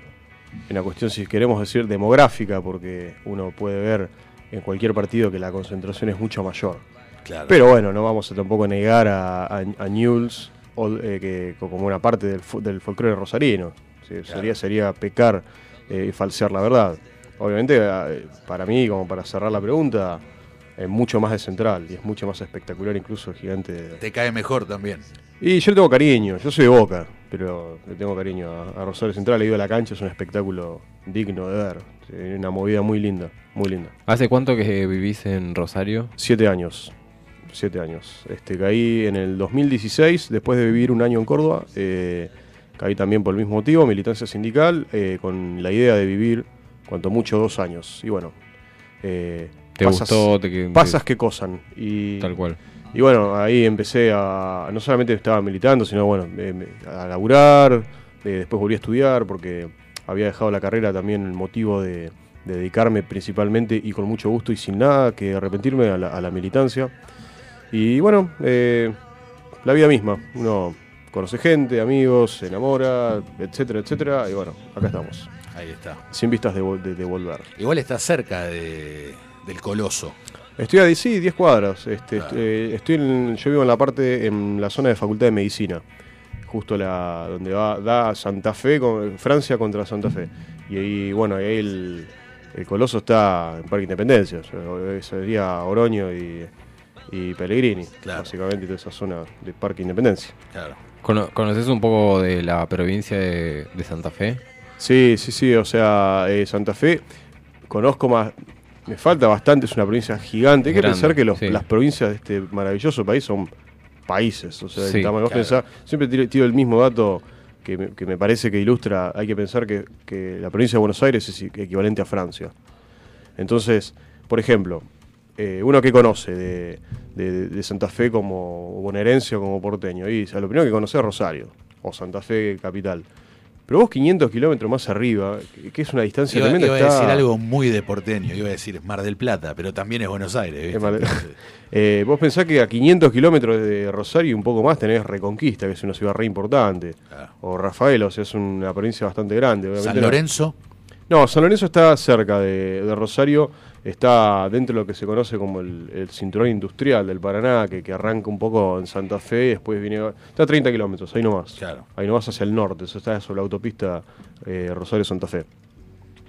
una cuestión, si queremos decir, demográfica, porque uno puede ver en cualquier partido que la concentración es mucho mayor. Claro. Pero bueno, no vamos a tampoco negar a, a, a Newell's o, eh, que, como una parte del, fo- del folclore rosarino. Sí, sería, sería pecar eh, y falsear la verdad. Obviamente, eh, para mí, como para cerrar la pregunta, es mucho más de central y es mucho más espectacular incluso el gigante. Te cae mejor también. y yo le tengo cariño, yo soy de Boca, pero le tengo cariño a, a Rosario Central. He ido a la cancha, es un espectáculo digno de ver. Una movida muy linda, muy linda. ¿Hace cuánto que vivís en Rosario? Siete años. Siete años. Este, caí en el 2016, después de vivir un año en Córdoba. eh, caí también por el mismo motivo, militancia sindical, eh, con la idea de vivir cuanto mucho dos años. Y bueno, eh, ¿Te gustó? Te pasas que cosan. Y, Tal cual. Y bueno, ahí empecé a. No solamente estaba militando, sino bueno, a laburar. eh, después volví a estudiar porque había dejado la carrera también el motivo de, de dedicarme principalmente y con mucho gusto y sin nada que arrepentirme a la, a la militancia. Y bueno, eh, la vida misma. Uno conoce gente, amigos, se enamora, etcétera, etcétera. Y bueno, acá estamos. Ahí está. Sin vistas de, vol- de- de volver. Igual está cerca de, del Coloso. Estoy a sí, 10 cuadras. Este, est- eh, estoy en- yo vivo en la parte, en la zona de Facultad de Medicina, justo la donde va, da Santa Fe, con, Francia contra Santa Fe. Y ahí, bueno, ahí el, el Coloso está en Parque Independencia, o sea, sería Oroño y, y Pellegrini, básicamente toda esa zona de Parque Independencia. Claro. Cono- ¿Conoces un poco de la provincia de, de Santa Fe? Sí, sí, sí, o sea, eh, Santa Fe, conozco más, me falta bastante, es una provincia gigante. Hay que Grande, pensar que los- sí. las provincias de este maravilloso país son países, o sea, Sí, claro. siempre tiro, tiro el mismo dato que me, que me parece que ilustra, hay que pensar que, que la provincia de Buenos Aires es equivalente a Francia. Entonces, por ejemplo, eh, uno que conoce de, de- de Santa Fe como bonaerense o como porteño, y o sea, lo primero que conoce es Rosario, o Santa Fe capital. Pero vos 500 kilómetros más arriba, que, es una distancia Iba, tremenda, iba a decir algo muy de porteño, iba a decir Mar del Plata, pero también es Buenos Aires. Eh, vos pensás que a 500 kilómetros de Rosario y un poco más tenés Reconquista, que es una ciudad re importante. O Rafael, o sea, es una provincia bastante grande. obviamente San Lorenzo. No, San Lorenzo está cerca de, de Rosario, está dentro de lo que se conoce como el, el cinturón industrial del Paraná, que, que arranca un poco en Santa Fe, después viene... Está a 30 kilómetros, ahí nomás. Claro. Ahí nomás hacia el norte, eso está sobre la autopista eh, Rosario-Santa Fe.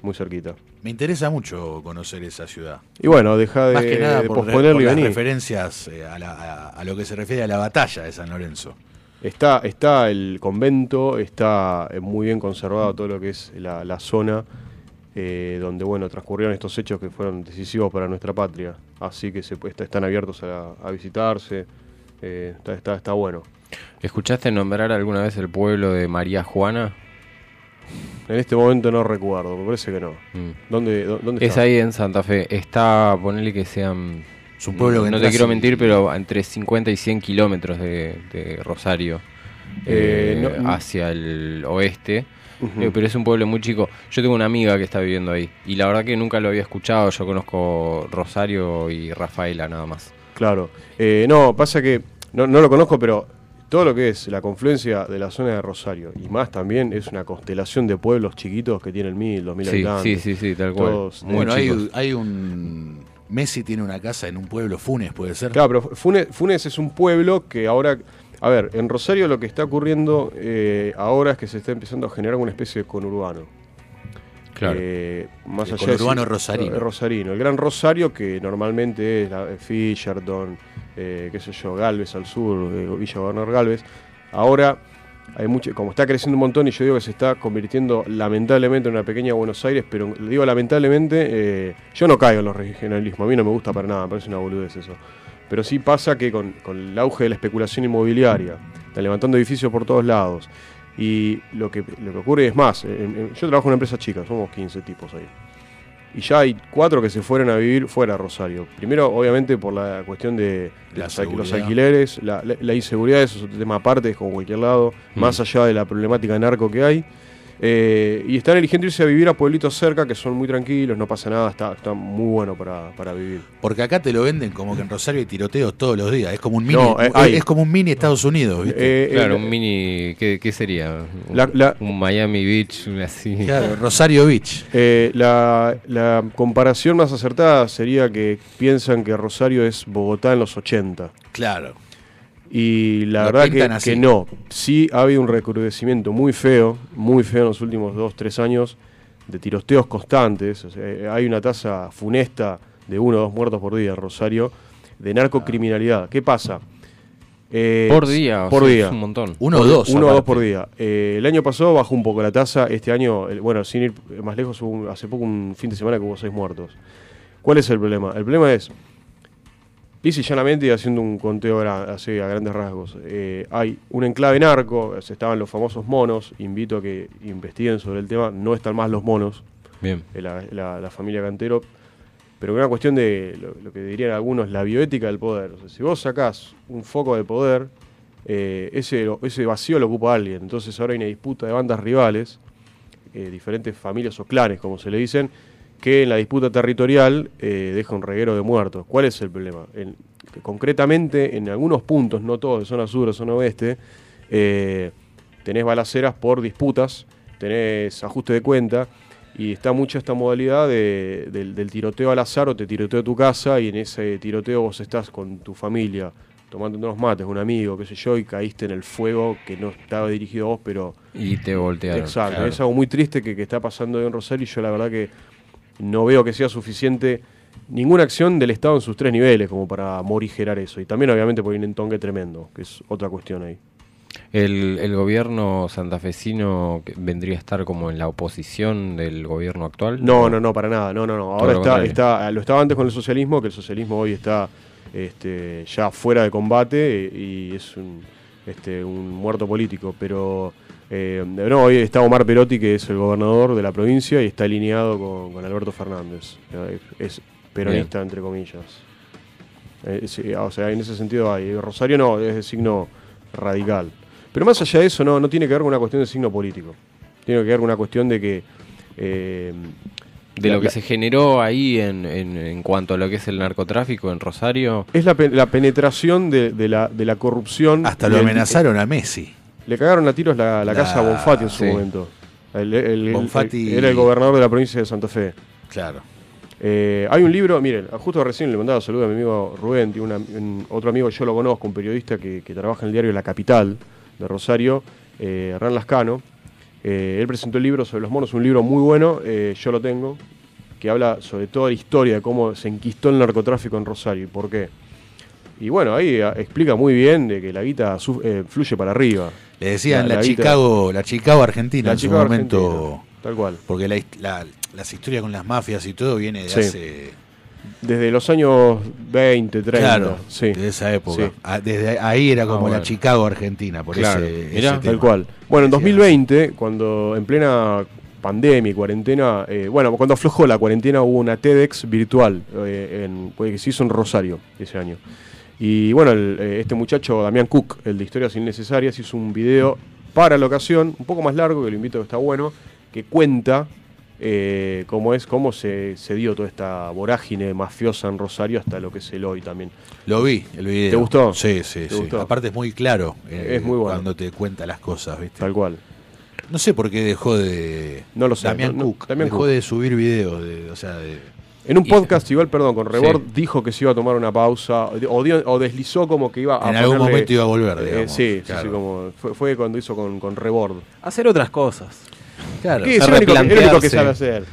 Muy cerquita. Me interesa mucho conocer esa ciudad. Y bueno, deja de, Más que nada de por, posponerlo por y las venir. referencias eh, a, la- a- a lo que se refiere a la batalla de San Lorenzo. Está, está el convento, está eh, muy bien conservado todo lo que es la, la zona eh, donde bueno transcurrieron estos hechos que fueron decisivos para nuestra patria. Así que se, está- están abiertos a, a visitarse. eh, está, está, está bueno. ¿Escuchaste nombrar alguna vez el pueblo de María Juana? En este momento no recuerdo, me parece que no. ¿Dónde, dó- dónde Es está? ahí en Santa Fe. Está, ponele que sean. Un pueblo que No te quiero y- mentir, pero entre 50 y 100 kilómetros de, de Rosario. Eh, eh, no- hacia el oeste. Eh, pero es un pueblo muy chico. Yo tengo una amiga que está viviendo ahí. Y la verdad que nunca lo había escuchado. Yo conozco Rosario y Rafaela nada más. Claro. Eh, no, pasa que no, no lo conozco, pero todo lo que es la confluencia de la zona de Rosario y más también es una constelación de pueblos chiquitos que tienen mil, dos mil habitantes. sí, sí, sí, tal cual. Todos de bueno, hay un. Messi tiene una casa en un pueblo, Funes, puede ser. Claro, pero Funes, Funes es un pueblo que ahora. A ver, en Rosario lo que está ocurriendo eh, ahora es que se está empezando a generar una especie de conurbano. Claro. Eh, más El allá de conurbano decir- rosarino. eh, rosarino. El Gran Rosario, que normalmente es la, Fisherton, eh, qué sé yo, Galvez al sur, Villa Gobernador Galvez. Ahora, hay mucho, como está creciendo un montón, y yo digo que se está convirtiendo lamentablemente en una pequeña Buenos Aires, pero digo lamentablemente, eh, yo no caigo en los regionalismos, a mí no me gusta para nada, me parece una boludez eso. Pero sí pasa que con, con el auge de la especulación inmobiliaria, están levantando edificios por todos lados, y lo que, lo que ocurre es más, yo trabajo en una empresa chica, somos 15 tipos ahí. Y ya hay cuatro que se fueron a vivir fuera de Rosario. Primero, obviamente, por la cuestión de los, alquileres, la, la- la inseguridad, eso es otro tema aparte, es como cualquier lado, Mm. más allá de la problemática narco que hay. Eh, y están eligiendo irse a vivir a pueblitos cerca que son muy tranquilos, no pasa nada, está, está muy bueno para, para vivir. Porque acá te lo venden como que en Rosario hay tiroteos todos los días. Es como un mini, No, eh, es como un mini Estados Unidos, ¿viste? Eh, Claro, eh, un mini. ¿Qué, qué sería? Un, La- la- un Miami Beach, así. Claro, Rosario Beach. Eh, la, la comparación más acertada sería que piensan que Rosario es Bogotá en los 80. Claro. Y la Lo verdad que, que no. Sí ha habido un recrudecimiento muy feo, muy feo en los últimos dos, tres años, de tiroteos constantes. O sea, eh, hay una tasa funesta de uno o dos muertos por día en Rosario de narcocriminalidad. ¿Qué pasa? Eh, Por día, o Por sea, día. es un montón. Uno o dos, Uno o dos por día. Eh, el año pasado bajó un poco la tasa. Este año, el- bueno, sin ir más lejos, hubo un- hace poco un fin de semana que hubo seis muertos. ¿Cuál es el problema? El problema es, lisa y llanamente, y haciendo un conteo así a grandes rasgos, eh, hay un enclave narco, estaban los famosos monos, invito a que investiguen sobre el tema, no están más los monos, Bien. eh, la, la- la familia Cantero, pero una cuestión de lo, lo que dirían algunos, la bioética del poder. O sea, si vos sacás un foco de poder, eh, ese, ese vacío lo ocupa alguien. Entonces ahora hay una disputa de bandas rivales, diferentes familias o clanes, como se le dicen, que en la disputa territorial eh, deja un reguero de muertos. ¿Cuál es el problema? Que concretamente, en algunos puntos, no todos, de zona sur o zona oeste, eh, tenés balaceras por disputas, tenés ajuste de cuenta, y está mucho esta modalidad de- del, del tiroteo al azar o te tiroteo a tu casa y en ese tiroteo vos estás con tu familia tomando unos mates, un amigo, qué sé yo, y caíste en el fuego que no estaba dirigido a vos, pero... Y te voltearon. Exacto, claro. es algo muy triste que, que está pasando en Rosario y yo la verdad que no veo que sea suficiente ninguna acción del Estado en sus tres niveles como para morigerar eso. Y también obviamente por un entongue tremendo, que es otra cuestión ahí. El, el gobierno santafesino vendría a estar como en la oposición del gobierno actual. No, no, no, para nada. No, no, no. Ahora lo está, lo estaba antes con el socialismo, que el socialismo hoy está este, ya fuera de combate y es un, este, un muerto político. Pero eh, no, hoy está Omar Perotti, que es el gobernador de la provincia y está alineado con, con Alberto Fernández. Eh, Es peronista, entre comillas. Eh, sí, o sea, en ese sentido hay. Rosario no, es de signo radical. Pero más allá de eso, no, no tiene que ver con una cuestión de signo político. Tiene que ver con una cuestión de que. eh, De la- lo que la- se generó ahí en, en, en cuanto a lo que es el narcotráfico en Rosario. Es la, pe- la penetración de, de la, de la corrupción. Hasta lo amenazaron a Messi. Le cagaron a tiros la, la casa a Bonfatti en su sí. momento. El- el- el- Bonfatti- era el gobernador de la provincia de Santa Fe. Claro. Eh, hay un libro, miren, justo recién le mandaba saludo a mi amigo Rubén, tiene una- un- otro amigo, yo lo conozco, un periodista que, que trabaja en el diario La Capital de Rosario, eh, Hernán Lascano. Eh, él presentó el libro sobre los monos, un libro muy bueno, eh, yo lo tengo, que habla sobre toda la historia de cómo se enquistó el narcotráfico en Rosario y por qué. Y bueno, ahí ah, explica muy bien de que la guita su- eh, fluye para arriba. Le decían la, Chicago, la Chicago Argentina La en su Chicago momento. Argentina, tal cual. Porque la, la- las historias con las mafias y todo viene de Sí. hace. Desde los años 20, 30. Claro, sí. de esa época. Sí. Ah, Desde ahí era Ah, como bueno. la Chicago Argentina, por Claro, ese, mirá, ese tal cual. Bueno, en 2020, cuando en plena pandemia y cuarentena, eh, bueno, cuando aflojó la cuarentena hubo una TEDx virtual eh, en, que se hizo en Rosario ese año. Y bueno, el, eh, este muchacho, Damián Cook, el de Historias Innecesarias, hizo un video para la ocasión, un poco más largo, que lo invito que está bueno, que cuenta eh, cómo es, cómo se, se dio toda esta vorágine mafiosa en Rosario hasta lo que es el hoy también. Lo vi, el video. ¿Te gustó? Sí, sí, ¿Te sí. gustó? Aparte es muy claro. eh, Es muy bueno. Cuando te cuenta las cosas, ¿viste? Tal cual. No sé por qué dejó de. No lo sé, Damián no- no, Cook. Damián dejó Cook. de subir videos. De, o sea, de. En un Y- podcast, igual, perdón, con Rebord, Sí. dijo que se iba a tomar una pausa, o, dio- o deslizó como que iba a En algún momento iba a volver, Eh, digamos, sí, sí, claro. sí, como fue, fue cuando hizo con, con Rebord. Hacer otras cosas. Claro. ¿Qué? Es el único, que- el único que sabe hacer.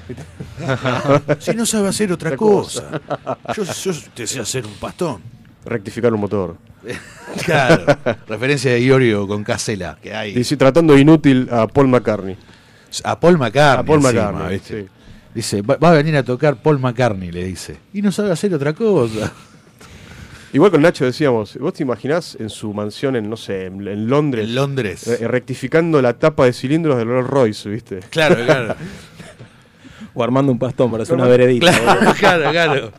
si no sabe hacer otra Otra cosa. cosa. Yo, yo te sé hacer un pastón. Rectificar un motor. Claro. Referencia de Iorio con Casela, que hay. Dice, tratando inútil a Paul McCartney. A Paul McCartney. A Paul encima, McCartney, ¿viste? sí. Dice, va, va a venir a tocar Paul McCartney, le dice. Y no sabe hacer otra cosa. Igual con Nacho decíamos, ¿vos te imaginás en su mansión en, no sé, en, en Londres? En Londres. eh, rectificando la tapa de cilindros del Rolls Royce, ¿viste? Claro, claro. O armando un pastón para hacer No, una veredita. claro, claro, claro.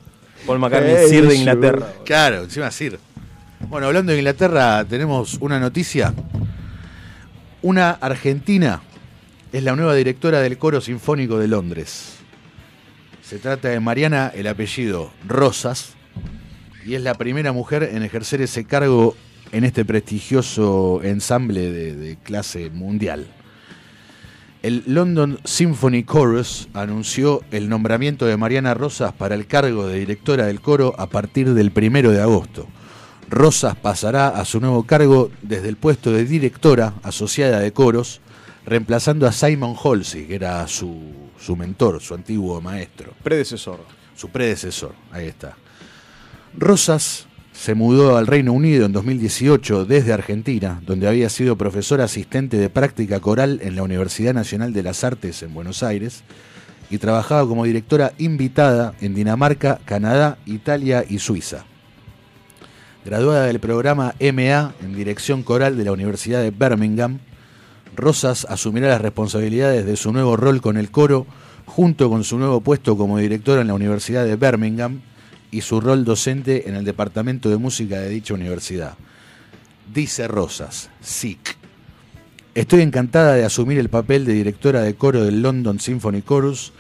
Paul McCartney, Sir de Inglaterra. Claro, encima Sir. Bueno, hablando de Inglaterra, tenemos una noticia. Una argentina es la nueva directora del Coro Sinfónico de Londres. Se trata de Mariana, el apellido Rosas, y es la primera mujer en ejercer ese cargo en este prestigioso ensamble de, clase mundial. El London Symphony Chorus anunció el nombramiento de Mariana Rosas para el cargo de directora del coro a partir del primero de agosto. Rosas pasará a su nuevo cargo desde el puesto de directora asociada de coros, reemplazando a Simon Halsey, que era su, su mentor, su antiguo maestro. Predecesor. Su predecesor, ahí está. Rosas se mudó al Reino Unido en 2018 desde Argentina, donde había sido profesora asistente de práctica coral en la Universidad Nacional de las Artes en Buenos Aires y trabajaba como directora invitada en Dinamarca, Canadá, Italia y Suiza. Graduada del programa MA en Dirección Coral de la Universidad de Birmingham, Rosas asumirá las responsabilidades de su nuevo rol con el coro, junto con su nuevo puesto como directora en la Universidad de Birmingham y su rol docente en el Departamento de Música de dicha universidad. Dice Rosas, SIC. Estoy encantada de asumir el papel de directora de coro del London Symphony Chorus,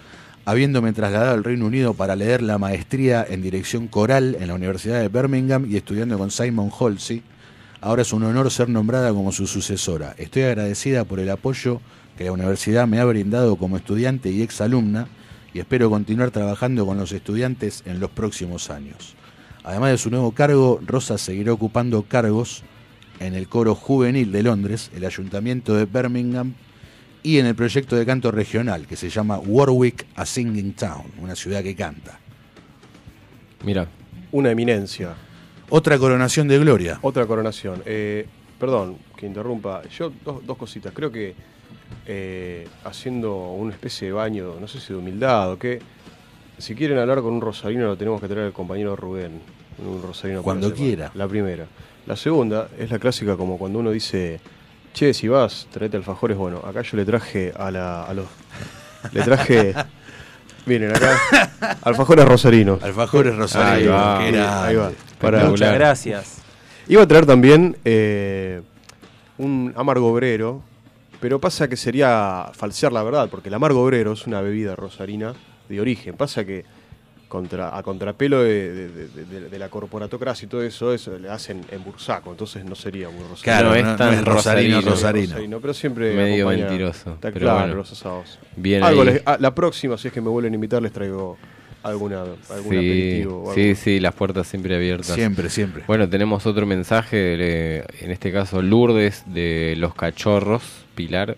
habiéndome trasladado al Reino Unido para leer la maestría en dirección coral en la Universidad de Birmingham y estudiando con Simon Halsey. Ahora es un honor ser nombrada como su sucesora. Estoy agradecida por el apoyo que la universidad me ha brindado como estudiante y exalumna y espero continuar trabajando con los estudiantes en los próximos años. Además de su nuevo cargo, Rosa seguirá ocupando cargos en el coro juvenil de Londres, el ayuntamiento de Birmingham y en el proyecto de canto regional que se llama Warwick a Singing Town, una ciudad que canta. Mira. Una eminencia. Otra coronación de gloria. Otra coronación. Eh, perdón que interrumpa. Yo, dos, dos cositas. Creo que eh, haciendo una especie de baño, no sé si de humildad o qué, si quieren hablar con un rosarino lo tenemos que traer al compañero Rubén. Un rosarino Cuando quiera. La primera. La segunda es la clásica como cuando uno dice, che, si vas, tráete alfajores. Bueno, acá yo le traje a, la, a los... Le traje... Miren acá, alfajores rosarinos. Alfajores rosarinos, Ahí va, ahí. Para- Muchas gracias. Iba a traer también eh, un amargo obrero, pero pasa que sería falsear la verdad, porque el amargo obrero es una bebida rosarina de origen. Pasa que contra, a contrapelo de, de- de- de- de la corporatocracia y todo eso, eso le hacen en bursaco, entonces no sería muy rosarino. Claro, No es tan no es rosarino, rosarino. pero siempre Medio acompaña- mentiroso, Está pero claro, bueno. los asados. Bien Algo les- ah, la próxima, si es que me vuelven a invitar, les traigo alguna, algún Sí, aperitivo. o algo. sí, sí, las puertas siempre abiertas. Siempre, siempre. Bueno, tenemos otro mensaje, de- en este caso Lourdes de Los Cachorros, Pilar.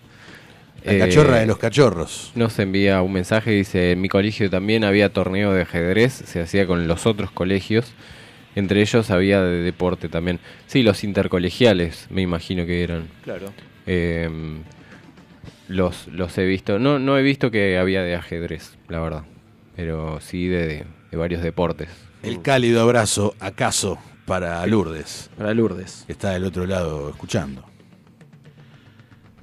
La cachorra de los cachorros. Nos envía un mensaje, dice, en mi colegio también había torneo de ajedrez, se hacía con los otros colegios, entre ellos había de deporte también. Sí, los intercolegiales, me imagino que eran. Claro. Eh, los, los he visto, no, no he visto que había de ajedrez, la verdad, pero sí de, de varios deportes. El cálido abrazo, acaso, para Lourdes. Para Lourdes. Está del otro lado escuchando.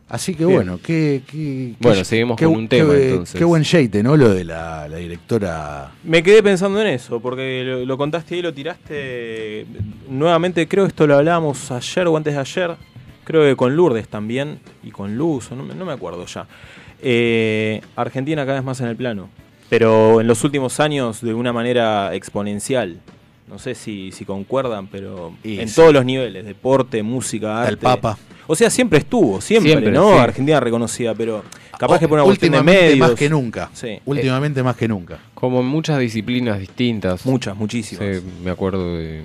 Así que Bien. bueno, qué, qué- Bueno, qué- seguimos qué- con un tema, qué- entonces. Qué buen shade, ¿no? Lo de la, la directora. Me quedé pensando en eso, porque lo, lo contaste y lo tiraste. Nuevamente, creo que esto lo hablábamos ayer o antes de ayer. Creo que con Lourdes también. Y con Luz, o no, me- no me acuerdo ya. Eh, Argentina cada vez más en el plano. Pero en los últimos años de una manera exponencial. No sé si, si concuerdan, pero Y en sí. todos los niveles: deporte, música, arte. el Papa. O sea, siempre estuvo, siempre, Siempre, ¿no? sí. Argentina reconocida, pero capaz que por una cuestión de Últimamente medios. más que nunca. Sí. Últimamente más que nunca. Como en muchas disciplinas distintas. Muchas, muchísimas. Sí, me acuerdo de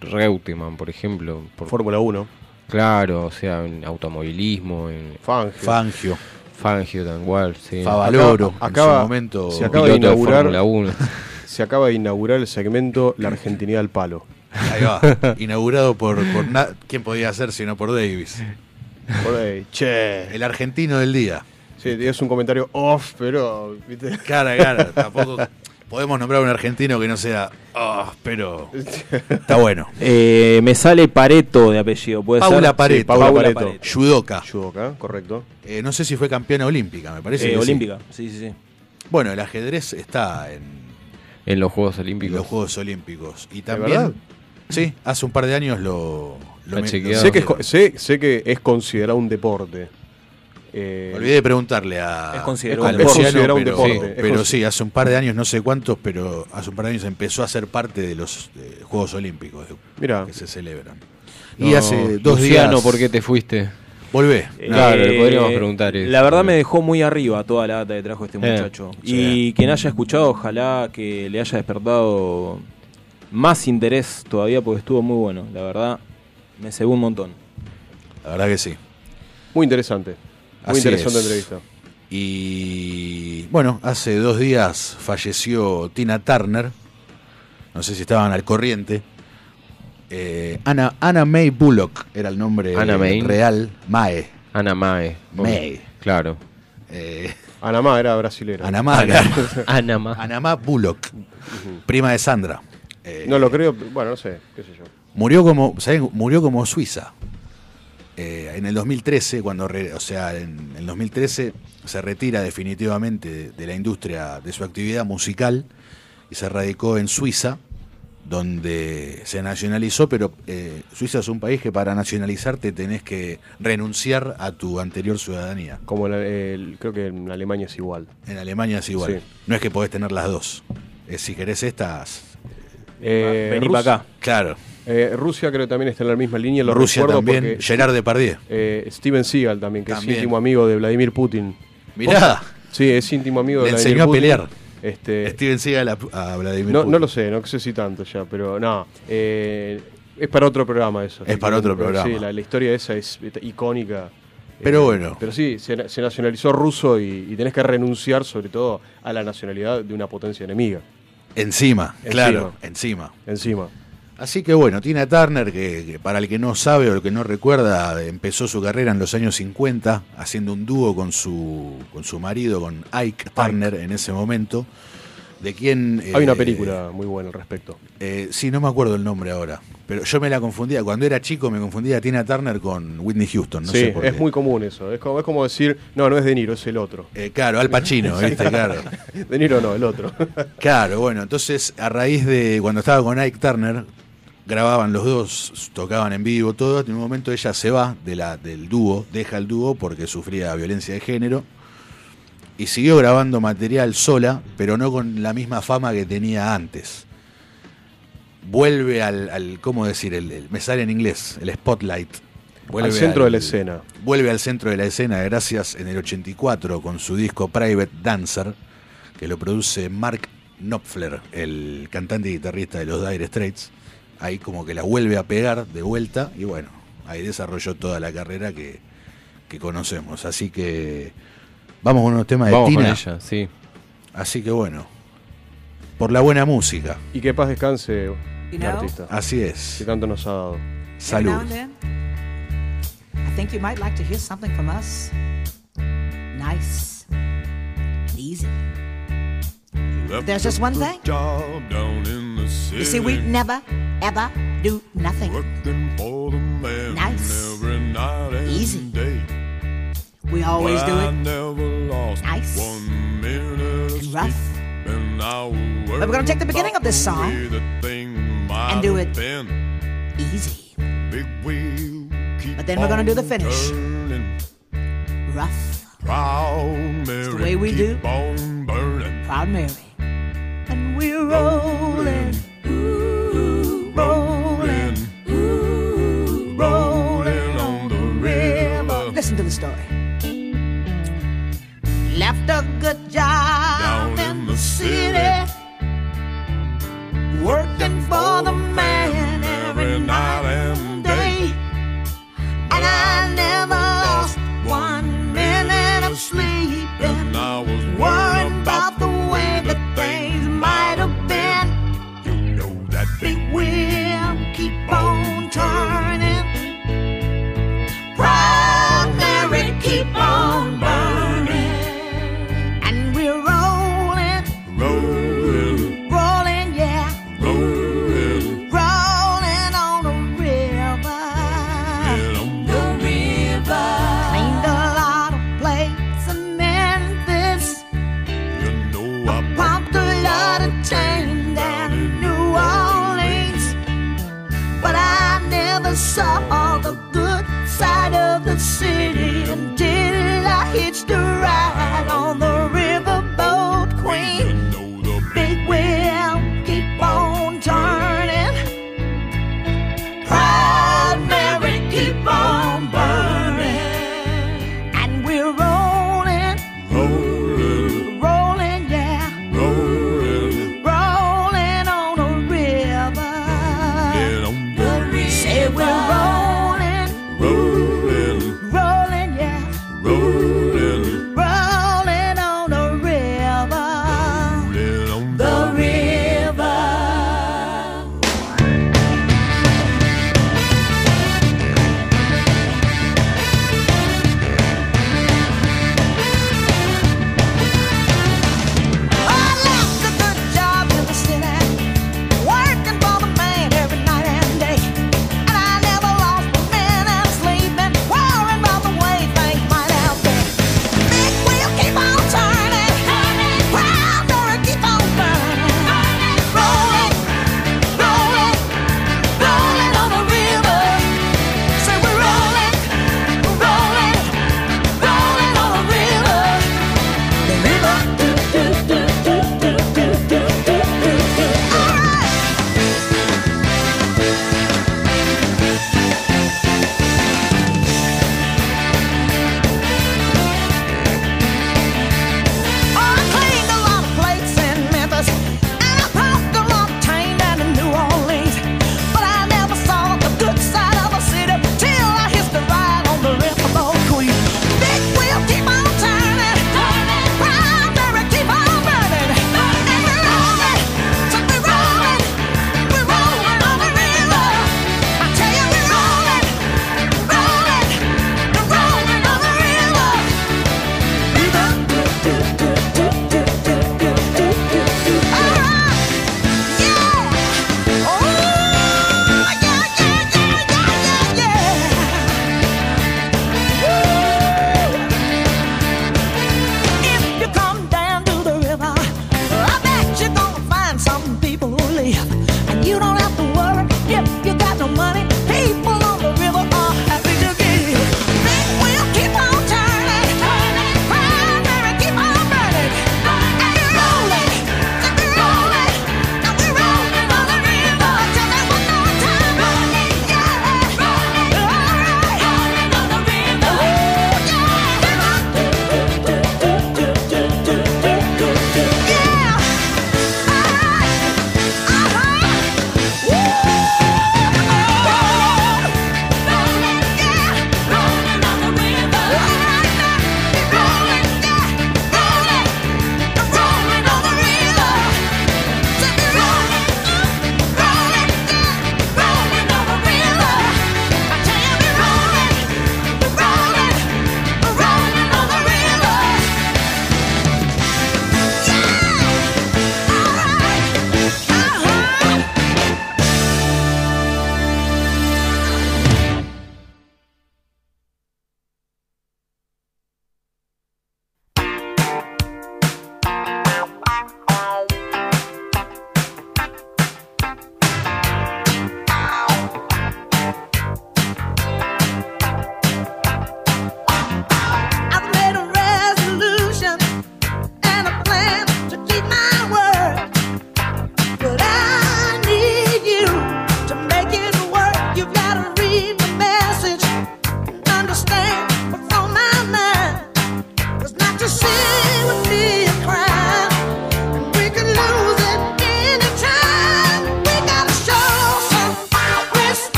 Reutemann, por ejemplo. Por Fórmula 1. Claro, o sea, en automovilismo, en Fangio. Fangio. Fangio, tan igual, sí. Favaloro, Acaba- en su momento. se acaba de piloto de inaugurar Fórmula 1. se acaba de inaugurar el segmento La Argentinidad al palo. Ahí va. Inaugurado por, por na- ¿Quién podía ser sino por Davis? Por ahí, che. El argentino del día. Sí, es un comentario off, pero. ¿viste? Cara, cara. Tampoco podemos nombrar un argentino que no sea. "Ah, pero. Está bueno. Eh, me sale Pareto de apellido, puede Paula ser. Pareto. Sí, Paula Paula Pareto. Pareto. Judoka. Judoka, correcto. Eh, no sé si fue campeona olímpica, me parece. Eh, que sí. olímpica, sí, sí, sí. Bueno, el ajedrez está en, En los Juegos en Olímpicos. los Juegos Olímpicos. Y también. Sí, hace un par de años lo. lo me-. Sé que, es, sé, sé que es considerado un deporte. Eh, Olvidé de preguntarle a. Es considerado a un deporte. Es considerado un pero, deporte. sí, Es pero consi- sí, hace un par de años, no sé cuántos, pero hace un par de años empezó a ser parte de los eh, Juegos Olímpicos de- Mira. que se celebran. No, y hace dos Luciano, días. ¿por qué te fuiste? Volvé. Claro, Eh, le podríamos preguntar eso. La verdad me dejó muy arriba toda la data que trajo este Eh, muchacho. sí. Y quien haya escuchado, ojalá que le haya despertado más interés todavía porque estuvo muy bueno. La verdad, me cebó un montón. La verdad que sí. Muy interesante. Muy Así interesante es. entrevista. Y bueno, hace dos días falleció Tina Turner. No sé si estaban al corriente. Eh, Anna, Anna May Bullock era el nombre Anna May. real. Mae. Ana Mae. May. Claro. Eh, Anamá era brasilera. Anamá, Ana. Anamá Bullock. Prima de Sandra. Eh, No lo creo, bueno, no sé, qué sé yo. Murió como, ¿saben? Murió como Suiza. Eh, en el 2013, cuando, re- o sea, en el 2013 se retira definitivamente de, de la industria de su actividad musical y se radicó en Suiza, donde se nacionalizó, pero eh, Suiza es un país que para nacionalizarte tenés que renunciar a tu anterior ciudadanía. Como la- el- creo que en Alemania es igual. En Alemania es igual. Sí. No es que podés tener las dos. Eh, si querés estas, Eh, Vení Rus- para acá. claro. eh, Rusia creo que también está en la misma línea. Lo Rusia recuerdo también, porque- Gerard Depardieu. Eh, Steven Seagal también, que También. es íntimo amigo de Vladimir Putin. Mirá, Sí, es íntimo amigo de le Vladimir enseñó a Putin. pelear. Este, Steven Seagal a, a Vladimir no, Putin. no lo sé, no sé si tanto ya, pero no. eh, es para otro programa eso. Es para otro programa. Sí, la, la historia esa es icónica. Pero Eh, bueno. Pero sí, se, se nacionalizó ruso y, y tenés que renunciar sobre todo a la nacionalidad de una potencia enemiga. Encima, Encima. claro, encima. Encima. Así que bueno, Tina Turner, que, que para el que no sabe o el que no recuerda, empezó su carrera en los años 50 haciendo un dúo con su, con su marido, con Ike Turner en ese momento, de quien... Hay una eh, película muy buena al respecto. Eh, sí, no me acuerdo el nombre ahora, pero yo me la confundía, cuando era chico me confundía a Tina Turner con Whitney Houston, no sí, sé por es muy común eso. Es como, es como decir, no, no es De Niro, es el otro. Eh, claro, Al Pacino, ¿viste? Claro. De Niro no, el otro. Claro, bueno, entonces a raíz de cuando estaba con Ike Turner, grababan los dos, tocaban en vivo, todo. En un momento ella se va de la, del dúo, deja el dúo porque sufría violencia de género y siguió grabando material sola, pero no con la misma fama que tenía antes. Vuelve al, al ¿cómo decir? El, el- me sale en inglés, el spotlight. Al centro de la escena. Vuelve al centro de la escena gracias en el 84 con su disco Private Dancer, que lo produce Mark Knopfler, el cantante y guitarrista de los Dire Straits. Ahí como que la vuelve a pegar de vuelta y bueno, ahí desarrolló toda la carrera que, que conocemos. Así que vamos con unos temas de Vamos con Tina. ella, sí. Así que bueno, por la buena música. Y que paz descanse el artista. Así Que es. tanto nos ha dado. Salud. now and then, I think you might like to hear something from us. Nice, easy. There's just one thing. You see, we never, ever do nothing. Nice, easy. We always do it nice and rough. But we're gonna take the beginning of this song and do it easy. But then we're gonna do the finish. Rough. It's the way we do. Proud Mary. We're rolling. Ooh, rolling. Ooh, rolling on the river. Listen to the story. Left a good job Down in the city. Working for the man every night and day. And I never lost one minute of sleep.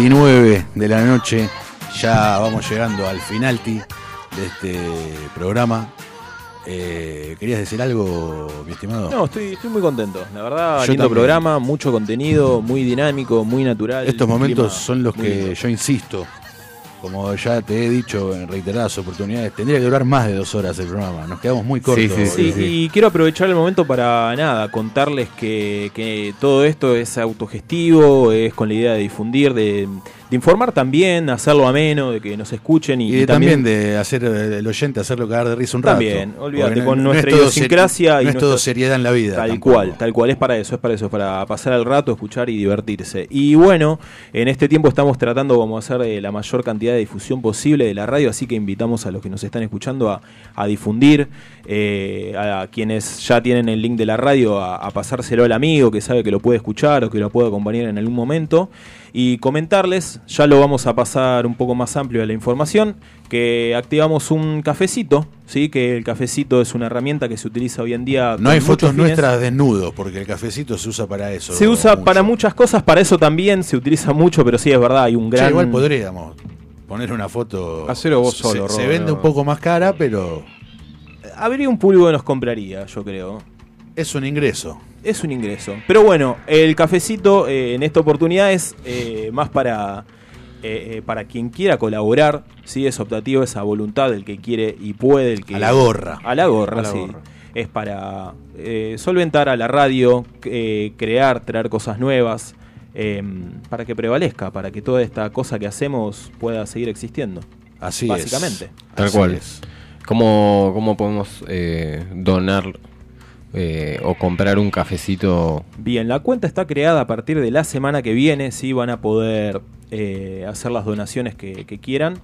23.39 de la noche, ya vamos llegando al finalti de este programa. Eh, ¿Querías decir algo, mi estimado? No, estoy, estoy muy contento. La verdad, Yo lindo también. programa, mucho contenido, muy dinámico, muy natural. Estos momentos son los que lindo. yo insisto, como ya te he dicho en reiteradas oportunidades, tendría que durar más de dos horas el programa. Nos quedamos muy cortos. Sí, y quiero aprovechar el momento para nada, contarles que, que todo esto es autogestivo, es con la idea de difundir, de, de informar también, hacerlo ameno, de que nos escuchen y, Y, de- y también, de hacer eh, el oyente hacerlo cagar de risa un rato. También, olvídate, con no- no nuestra idiosincrasia y No es todo seriedad en la vida. Tal tampoco. cual, tal cual, es para eso, es para eso, es para pasar el rato, escuchar y divertirse. Y bueno, en este tiempo estamos tratando como hacer eh, la mayor cantidad de difusión posible de la radio, así que invitamos a los que nos están escuchando a, a difundir, eh, a quienes ya tienen el link de la radio, a, a pasárselo al amigo que sabe que lo puede escuchar o que lo puede acompañar en algún momento. Y comentarles, ya lo vamos a pasar un poco más amplio a la información, que activamos un cafecito, ¿sí? que el cafecito es una herramienta que se utiliza hoy en día. No hay fotos fines. nuestras desnudos, porque el cafecito se usa para eso. Se usa mucho. para muchas cosas, para eso también se utiliza mucho, pero sí es verdad, hay un gran. igual podríamos poner una foto. Hacelo vos Se- solo, Se, vende no. un poco más cara, pero Habría un público que nos compraría, yo creo. Es un ingreso. Es un ingreso. Pero bueno, el cafecito eh, en esta oportunidad es eh, más para, eh, para quien quiera colaborar. ¿sí? Es optativo esa voluntad del que quiere y puede. El que, A la gorra. A la gorra, A la sí. gorra. Es para eh, solventar a la radio, eh, crear, traer cosas nuevas. eh, para que prevalezca, para que toda esta cosa que hacemos pueda seguir existiendo. Así Básicamente. es. Tal Así cual. es. ¿Cómo, cómo podemos eh, donar eh, o comprar un cafecito? Bien, la cuenta está creada a partir de la semana que viene, sí van a poder eh, hacer las donaciones que, que quieran.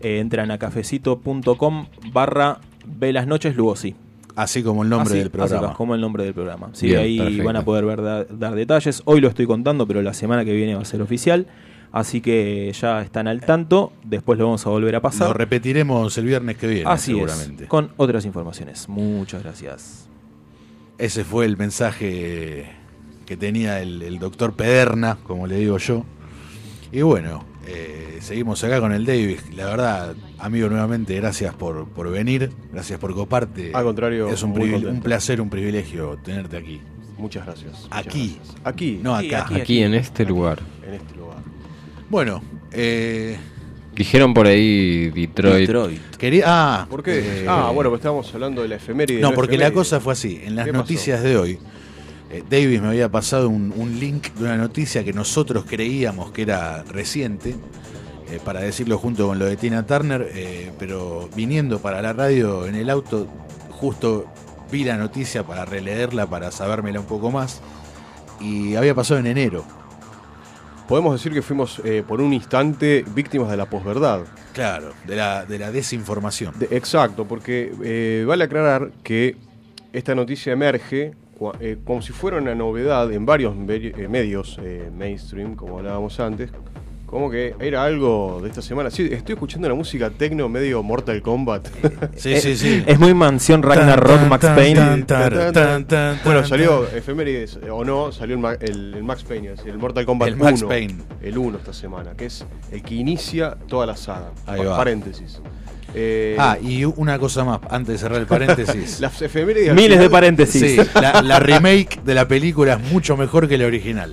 Eh, entran a cafecito.com barra Velas Noches Lugosi. Así como el nombre Así, del programa. así como el nombre del programa. Sí, Bien, ahí perfecto. van a poder ver da- dar detalles. Hoy lo estoy contando, pero la semana que viene va a ser oficial. Así que ya están al tanto. Después lo vamos a volver a pasar. Lo repetiremos el viernes que viene, Así seguramente. es. Con otras informaciones. Muchas gracias. Ese fue el mensaje que tenía el, el doctor Pederna, como le digo yo. Y bueno, eh, seguimos acá con el Davis. La verdad, amigo, nuevamente, gracias por, por venir, gracias por coparte. Al contrario, es un, placer, un privilegio tenerte aquí. Muchas gracias. muchas Aquí. gracias. Aquí. No acá. aquí. Aquí en este lugar. En este lugar. Bueno, eh, Dijeron por ahí Detroit. Detroit. quería. Ah, ¿Por qué? eh, ah, bueno, pues estábamos hablando de la efeméride. No, la porque la cosa fue así. En las noticias de hoy, eh, Davis me había pasado un, un link de una noticia que nosotros creíamos que era reciente, eh, para decirlo junto con lo de Tina Turner, eh, pero viniendo para la radio en el auto, justo vi la noticia para releerla, para sabérmela un poco más, y había pasado en enero. Podemos decir que fuimos eh, por un instante víctimas de la posverdad. Claro, de la, de la desinformación. De- exacto, porque eh, vale aclarar que esta noticia emerge eh, como si fuera una novedad en varios medios mainstream, como hablábamos antes, como que era algo de esta semana. Sí, estoy escuchando la música tecno medio Mortal Kombat. Sí, sí, sí. Es muy mansión Ragnarok, Max Payne. tan, tan, tan, tan, bueno, salió efemérides o no, salió el, Ma- el- el Max Payne, es decir, el Mortal Kombat El Max 1. Payne. El 1 esta semana, que es el que inicia toda la saga. Ahí Pa- va. Paréntesis. Eh, Ah, y una cosa más, antes de cerrar el paréntesis. las efemérides. al Miles de final, paréntesis. Sí, la, la remake de la película es mucho mejor que la original.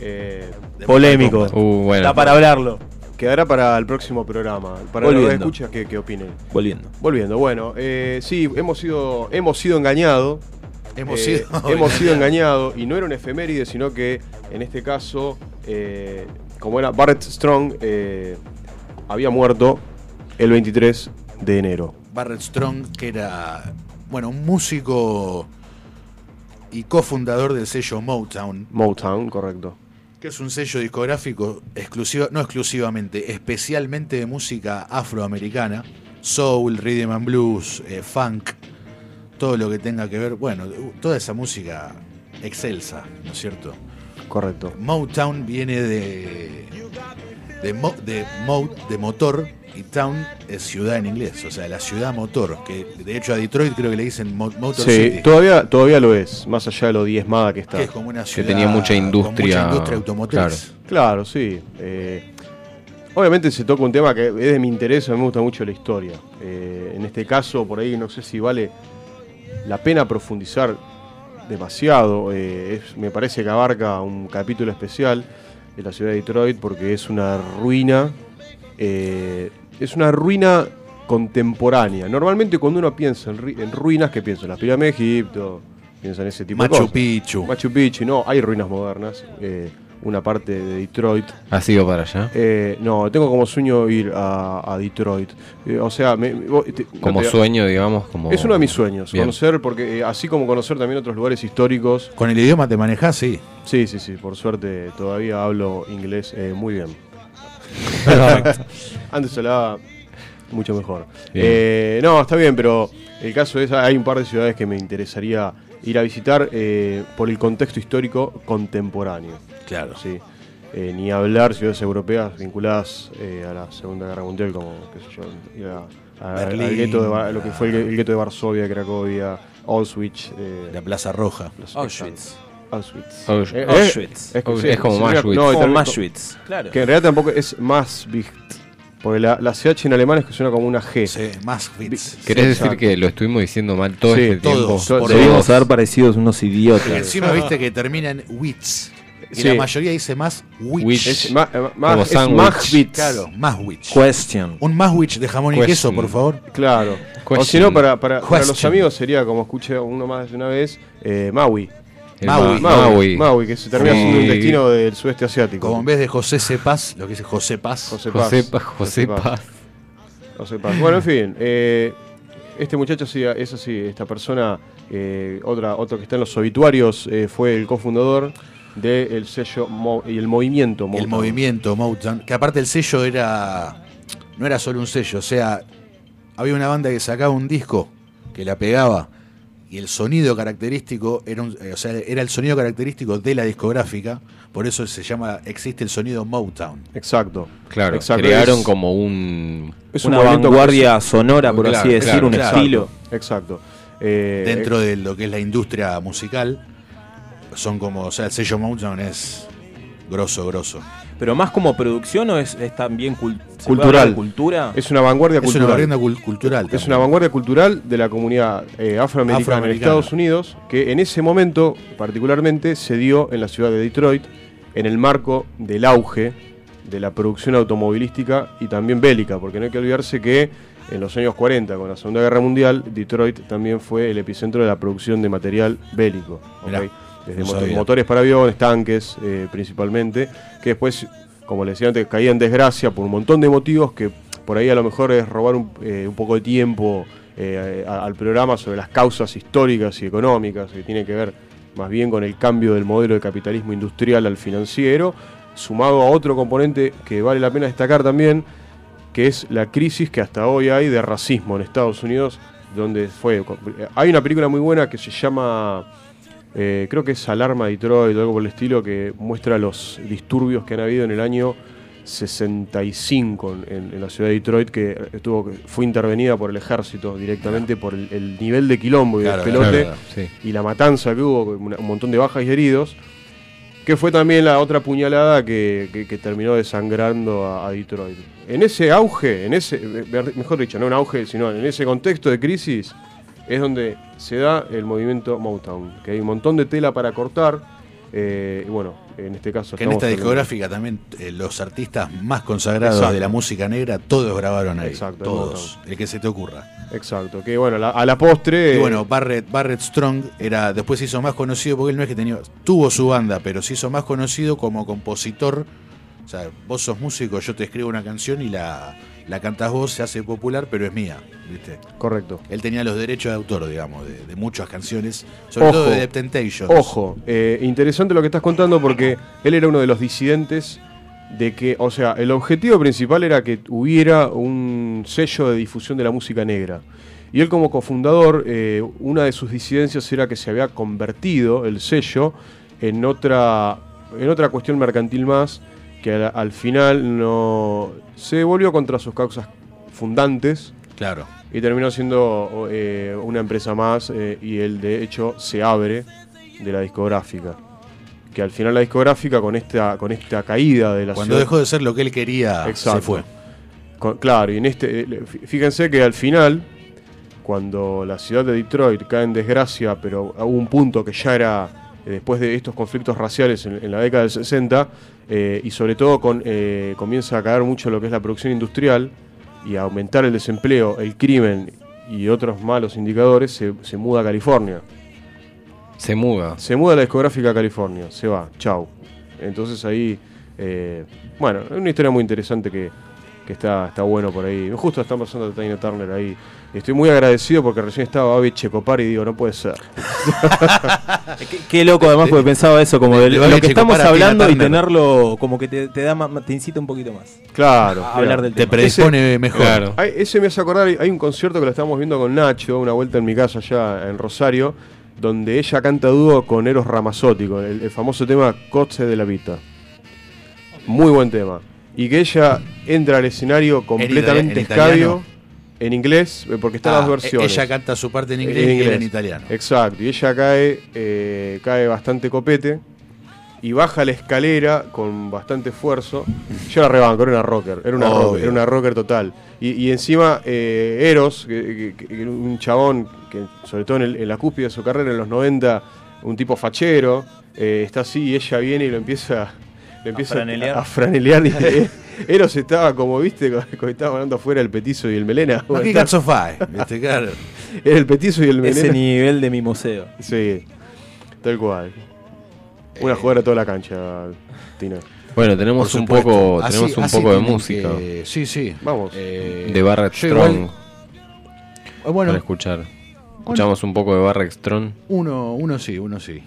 Eh, Polémico. Kombat. Uh, bueno. Está para hablarlo. Quedará para el próximo programa. Para Volviendo. los que escuchas que, que opinen. Volviendo. Volviendo, bueno, eh, sí, hemos sido, hemos sido engañados. Hemos Eh, sido, hemos sido engañados y no era un efeméride, sino que en este caso, eh, como era Barrett Strong, eh, había muerto el 23 de enero. Barrett Strong, que era, bueno, un músico y cofundador del sello Motown, Motown, correcto. Que es un sello discográfico exclusivo, no exclusivamente, especialmente de música afroamericana, soul, rhythm and blues, eh, funk, todo lo que tenga que ver, bueno, toda esa música excelsa, ¿no es cierto? Correcto. Motown viene de de, mo- de, mo- de motor y town es ciudad en inglés, o sea, la ciudad motor, que de hecho a Detroit creo que le dicen mo- Motor Sí, City. todavía, todavía lo es, más allá de lo diezmada que está. Que es como una Que ciudad tenía mucha con industria. mucha industria automotriz. Claro, sí. Eh, obviamente se toca un tema que es de mi interés, a mí me gusta mucho la historia. Eh, en este caso, por ahí no sé si vale la pena profundizar demasiado. eh, es- me parece que abarca un capítulo especial de la ciudad de Detroit porque es una ruina. eh, es una ruina contemporánea. Normalmente cuando uno piensa en, ri- en ruinas, ¿qué piensa? En las pirámides de Egipto, piensa en ese tipo de Machu cosas. Picchu. Machu Picchu, no, hay ruinas modernas. eh, una parte de Detroit. ¿Has ido para allá? Eh, no, tengo como sueño ir a, a Detroit. Eh, o sea, me- me- te- Como te- sueño, digamos, como... Es uno de mis sueños, Bien. conocer, porque eh, así como conocer también otros lugares históricos. Con el idioma te manejás, sí. Sí, sí, sí, por suerte todavía hablo inglés eh, muy bien. Antes hablaba mucho mejor. Eh, no, está bien, pero el caso es, hay un par de ciudades que me interesaría ir a visitar eh, por el contexto histórico contemporáneo. Claro. Sí. Eh, ni hablar ciudades europeas vinculadas eh, a la Segunda Guerra Mundial, como, qué sé yo, ir a- a- Berlín. al gueto de, lo que fue el, el gueto de Varsovia, Cracovia, Auschwitz. eh, La Plaza Roja. Auschwitz. Auschwitz. Eh, eh, Auschwitz. Es, que Ausch- sí, es como Auschwitz. No, Como Auschwitz, claro. Que en realidad tampoco es más Porque la, la CH en alemán es que suena como una G. Sí. ¿Querés decir que lo estuvimos diciendo mal todo Sí, este todos, tiempo? Debimos haber parecido unos idiotas. Y encima viste que termina en wits. Y Sí. la mayoría dice más witch. Witch. Es, ma- eh, más, Como es sándwich. más bits. Claro, más witch. Question. Un más witch de jamón y queso, por favor. Claro. O si no, para, para, para los amigos sería, como escuché uno más de una vez, eh, Maui. El Maui. Ma- Maui. Maui. Maui, que se termina Sí. siendo un destino del sudeste asiático. Como en vez de José Cepaz, lo que dice José Paz. José José, Paz. Pa- José Paz. José Paz. Bueno, en fin. eh, este muchacho sí, es así. Esta persona, eh, otra, otro que está en los obituarios, eh, fue el cofundador del sello Mo- y el movimiento el Motown. movimiento Motown, que aparte el sello era no era solo un sello, o sea, había una banda que sacaba un disco que la pegaba y el sonido característico era un- eh, o sea, era el sonido característico de la discográfica, por eso se llama existe el sonido Motown. Exacto. Claro, Exacto, crearon es- como un... Es un Una movimiento vanguardia sonora, por Claro, así decir, claro, un claro. estilo. Exacto. Eh, Dentro de lo que es la industria musical son como, o sea, el sello Motown es grosso, grosso. Pero más como producción o es, es también cul- ¿se puede Cultural. cultura. Es una vanguardia Es una cultural. cul- cultural. Es una vanguardia cultural de la comunidad eh, afroamericana, en Afroamericana. Estados Unidos, que en ese momento, particularmente, se dio en la ciudad de Detroit, en el marco del auge de la producción automovilística y también bélica, porque no hay que olvidarse que en los años 40, con la Segunda Guerra Mundial, Detroit también fue el epicentro de la producción de material bélico. ¿ok? Desde no motores para aviones, tanques eh, principalmente, que después, como le decía antes, caía en desgracia por un montón de motivos que por ahí a lo mejor es robar un, eh, un poco de tiempo eh, a- al programa sobre las causas históricas y económicas, que tiene que ver más bien con el cambio del modelo de capitalismo industrial al financiero, sumado a otro componente que vale la pena destacar también, que es la crisis que hasta hoy hay de racismo en Estados Unidos, donde fue... Hay una película muy buena que se llama, eh, creo que es Alarma Detroit o algo por el estilo, que muestra los disturbios que han habido en el año 65 en, en- la ciudad de Detroit, que estuvo, fue intervenida por el ejército directamente por el, el nivel de quilombo y Claro, de pelote claro, sí. y la matanza que hubo, una- un montón de bajas y heridos, que fue también la otra puñalada que, que- que terminó desangrando a, a Detroit. En ese auge, en ese, ver- mejor dicho, no un auge, sino en ese contexto de crisis, es donde se da el movimiento Motown, que hay un montón de tela para cortar, eh, y bueno, en este caso... Que en esta discográfica también eh, los artistas más consagrados Exacto. de la música negra, todos grabaron ahí. Exacto, todos. El que se te ocurra. Exacto, que bueno, la- a la postre... Y bueno, Barrett, Barrett Strong era, después se hizo más conocido porque él no es que tenía, tuvo su banda, pero se hizo más conocido como compositor. O sea, vos sos músico, yo te escribo una canción y la, la cantás vos, se hace popular, pero es mía, ¿viste? correcto. Él tenía los derechos de autor, digamos, de, de muchas canciones, sobre Ojo. todo de The Temptations. Ojo, eh, interesante lo que estás contando porque él era uno de los disidentes de que, o sea, el objetivo principal era que hubiera un sello de difusión de la música negra. Y él como cofundador, eh, una de sus disidencias era que se había convertido el sello en otra, en otra cuestión mercantil más, que al, al final no se volvió contra sus causas fundantes. Claro. Y terminó siendo eh, una empresa más eh, y él de hecho se abre de la discográfica. Que al final la discográfica con esta, con esta caída de la Cuando ciudad- dejó de ser lo que él quería, Exacto. se fue. Con- claro, y en este, eh, fí- fíjense que al final, cuando la ciudad de Detroit cae en desgracia, pero hubo un punto que ya era después de estos conflictos raciales en, en la década del 60, eh, y sobre todo con, eh, comienza a caer mucho lo que es la producción industrial y a aumentar el desempleo, el crimen y otros malos indicadores, se, se muda a California. Se muda. Se muda la discográfica a California, se va, chau. Entonces ahí, eh, bueno, es una historia muy interesante que, que está, está bueno por ahí. Justo está pasando a Tina Turner ahí. Estoy muy agradecido porque recién estaba Babi Checopar y digo, no puede ser. Qué, qué loco además porque pensaba eso, como de, lo que estamos Checopar hablando y tenerlo como que te, te da más, te incita un poquito más. Claro. A hablar del tema. Ese- Ay, ese me hace acordar, hay- hay un concierto que lo estábamos viendo con Nacho, una vuelta en mi casa allá en Rosario, donde ella canta dúo con Eros Ramazzotti, con el, el famoso tema Coche de la Vita. Muy buen tema. Y que ella entra al escenario completamente en escabio, en inglés, eh, porque están Ah, las dos versiones. ella canta su parte en inglés y él en italiano. Exacto, y ella cae, eh, cae bastante copete y baja la escalera con bastante esfuerzo. Yo la rebanco, era una rocker, era una, rocker, era una rocker total. Y, y encima eh, Eros, que, que- que era un chabón que sobre todo en, el- en la cúspide de su carrera en los 90, un tipo fachero, eh, está así y ella viene y lo empieza, lo empieza franelear. a franelear. y, eh, Eros estaba como, viste, cuando estaba hablando afuera el petizo y el melena. No, ¿qué? Viste, claro. Era el petizo y el melena. Ese nivel de mi museo. Sí, tal cual. Una jugada a toda la cancha, Tina. Bueno, tenemos un poco, Así- tenemos un así poco de música. que- sí, sí. Vamos. Eh, de Barrett Strong. igual- Ah, bueno. para escuchar. Escuchamos un poco de Barrett Strong. Uno, uno sí, uno sí.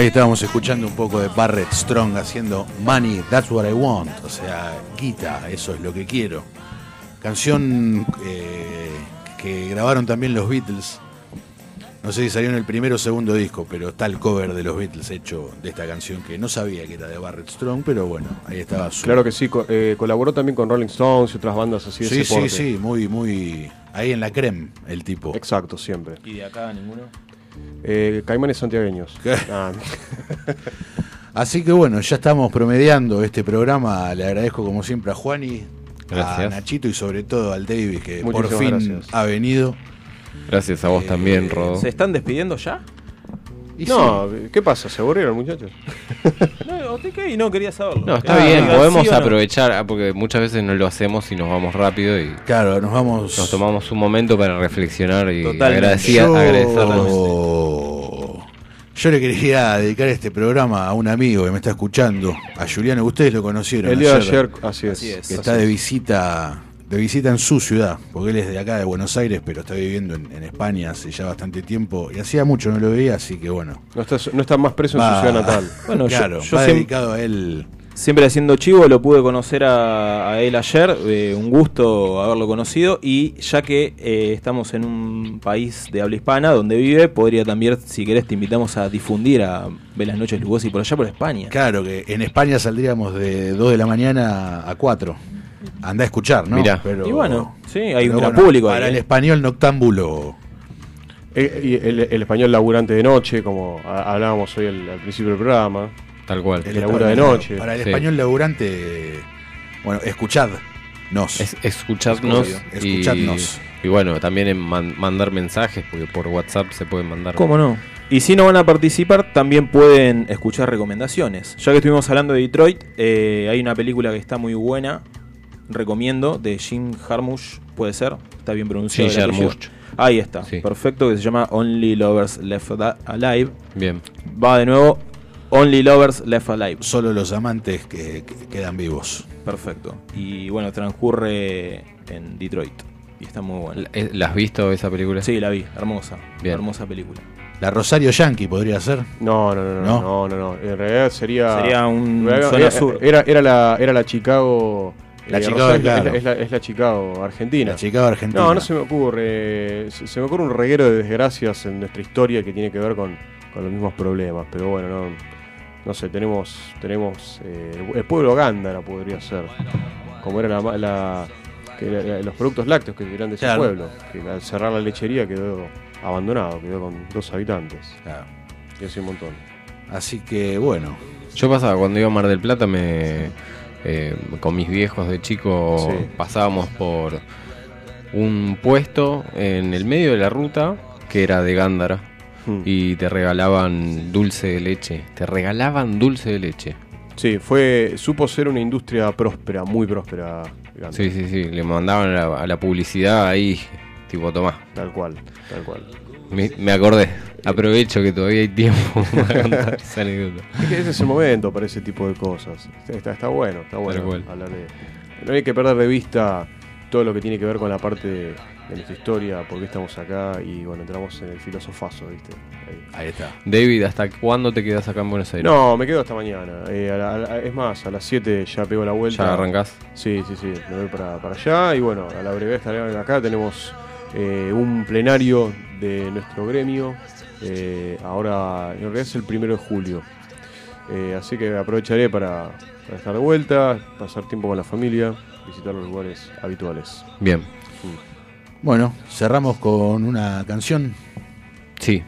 Ahí estábamos escuchando un poco de Barrett Strong haciendo Money, That's What I Want. O sea, guita, eso es lo que quiero. Canción eh, que grabaron también los Beatles. No sé si salió en el primero o segundo disco, pero está el cover de los Beatles hecho de esta canción que no sabía que era de Barrett Strong, pero bueno, ahí estaba su. Claro que sí, co- eh, colaboró también con Rolling Stones y otras bandas así de Sí, ese sí, porte. sí, muy, muy. Ahí en la creme, el tipo. Exacto, siempre. ¿Y de acá ninguno? Eh, Caimanes santiagueños. Ah, Así que bueno, ya estamos promediando este programa. Le agradezco como siempre a Juani, a Gracias. Nachito y sobre todo al David que por fin gracias. ha venido. Gracias a vos también, Rodo. ¿Se están despidiendo ya? Y no, ¿qué pasa? ¿Se aburrieron, muchachos? No, ¿de qué? Y no quería saberlo. No, está Ah, bien, podemos sí o no. aprovechar, ah, porque muchas veces no lo hacemos y nos vamos rápido y Claro, nos vamos. nos tomamos un momento para reflexionar y Yo- agradecerle. Yo le quería dedicar este programa a un amigo que me está escuchando, a Juliano. Ustedes lo conocieron. El día de ayer, así es. Así es. que está de visita de visita en su ciudad, porque él es de acá de Buenos Aires, pero está viviendo en, en España hace ya bastante tiempo y hacía mucho no lo veía, así que bueno. No está, no está más preso en su ciudad natal. Bueno, yo- claro, yo va siem- dedicado a él Siempre haciendo chivo, lo pude conocer a, a él ayer, eh, un gusto haberlo conocido y ya que eh, estamos en un país de habla hispana donde vive, podría también, si querés, te invitamos a difundir a Ver las noches Lugosi por allá por España. Claro, que en España saldríamos de 2 de la mañana a 4. Anda a escuchar, ¿no? Mirá. Y bueno, sí, hay un gran bueno, público ahí, Para el ¿eh? español noctámbulo. Y el, el español laburante de noche, como hablábamos hoy al, al principio del programa. Tal cual. El labura de noche. Para el Sí. español laburante, bueno, escuchadnos. Es, escuchadnos, Es y- escuchadnos. Y, bueno, también en man- mandar mensajes, porque por WhatsApp se pueden mandar. ¿Cómo no? Y si no van a participar, también pueden escuchar recomendaciones. Ya que estuvimos hablando de Detroit, eh, hay una película que está muy buena, recomiendo, de Jim Jarmusch, puede ser, está bien pronunciado. Jim el apellido? Jarmusch. Ahí está, Sí. perfecto, que se llama Only Lovers Left Alive. Bien. Va de nuevo, Only Lovers Left Alive. Solo los amantes que, que quedan vivos. Perfecto. Y bueno, transcurre en Detroit. Y está muy buena. Eh, ¿La has visto esa película? Sí, la vi, hermosa. Bien. Hermosa película. La Rosario Yankee podría ser. No, no, no, no, ¿No? no, no, no. En realidad sería. Sería un Era, zona era- sur. Era, era la, era la Chicago. La eh, Chicago, Rosario, claro. es, la, es la- es la Chicago Argentina. La Chicago Argentina. No, no se me ocurre. Se, se me ocurre un reguero de desgracias en nuestra historia que tiene que ver con, con los mismos problemas. Pero bueno, no, no sé, tenemos. tenemos eh, el pueblo Gándara podría ser. Como era la, los productos lácteos que eran de ese Claro. pueblo. Que al cerrar la lechería quedó abandonado, quedó con dos habitantes. Claro. Y así un montón. Así que bueno. Yo pasaba cuando iba a Mar del Plata, me eh, con mis viejos de chico Sí. pasábamos por un puesto en el medio de la ruta que era de Gándara Hmm. y te regalaban dulce de leche. Te regalaban dulce de leche. Sí, fue, supo ser una industria próspera, muy próspera. Gándara. Sí, sí, sí. Le mandaban a la, a la publicidad ahí, tipo, tomá. Tal cual, tal cual. Me, me acordé. Aprovecho que todavía hay tiempo para contar esa anécdota. Es que ese es el momento para ese tipo de cosas. Está, está, bueno, está bueno cual. hablar de. No hay que perder de vista todo lo que tiene que ver con la parte de, de nuestra historia, por qué estamos acá y bueno, entramos en el filosofazo, ¿viste? Ahí. Ahí está. David, ¿hasta cuándo te quedas acá en Buenos Aires? No, me quedo hasta mañana. Eh, a la- a la- es más, a las 7 ya pego la vuelta. ¿Ya arrancás? Sí, sí, sí. Me voy para, para allá y bueno, a la brevedad estaré acá. Tenemos eh, un plenario de nuestro gremio. eh, ahora, en realidad es el primero de julio. Eh, así que aprovecharé para, para estar de vuelta, pasar tiempo con la familia, visitar los lugares habituales. Bien. Bueno, cerramos con una canción. Sí.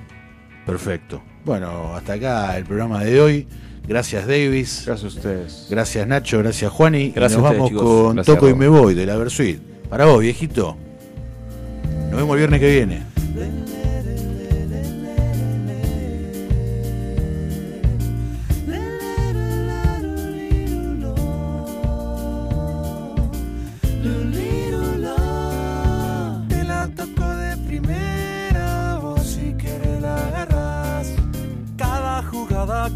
Perfecto. Bueno, hasta acá el programa de hoy. Gracias Davis. Gracias a ustedes. Gracias Nacho, gracias Juani. Gracias y nos ustedes, vamos chicos. con Gracias, Toco y. Me Voy de la Versuit. Para vos, viejito. Nos vemos el viernes que viene.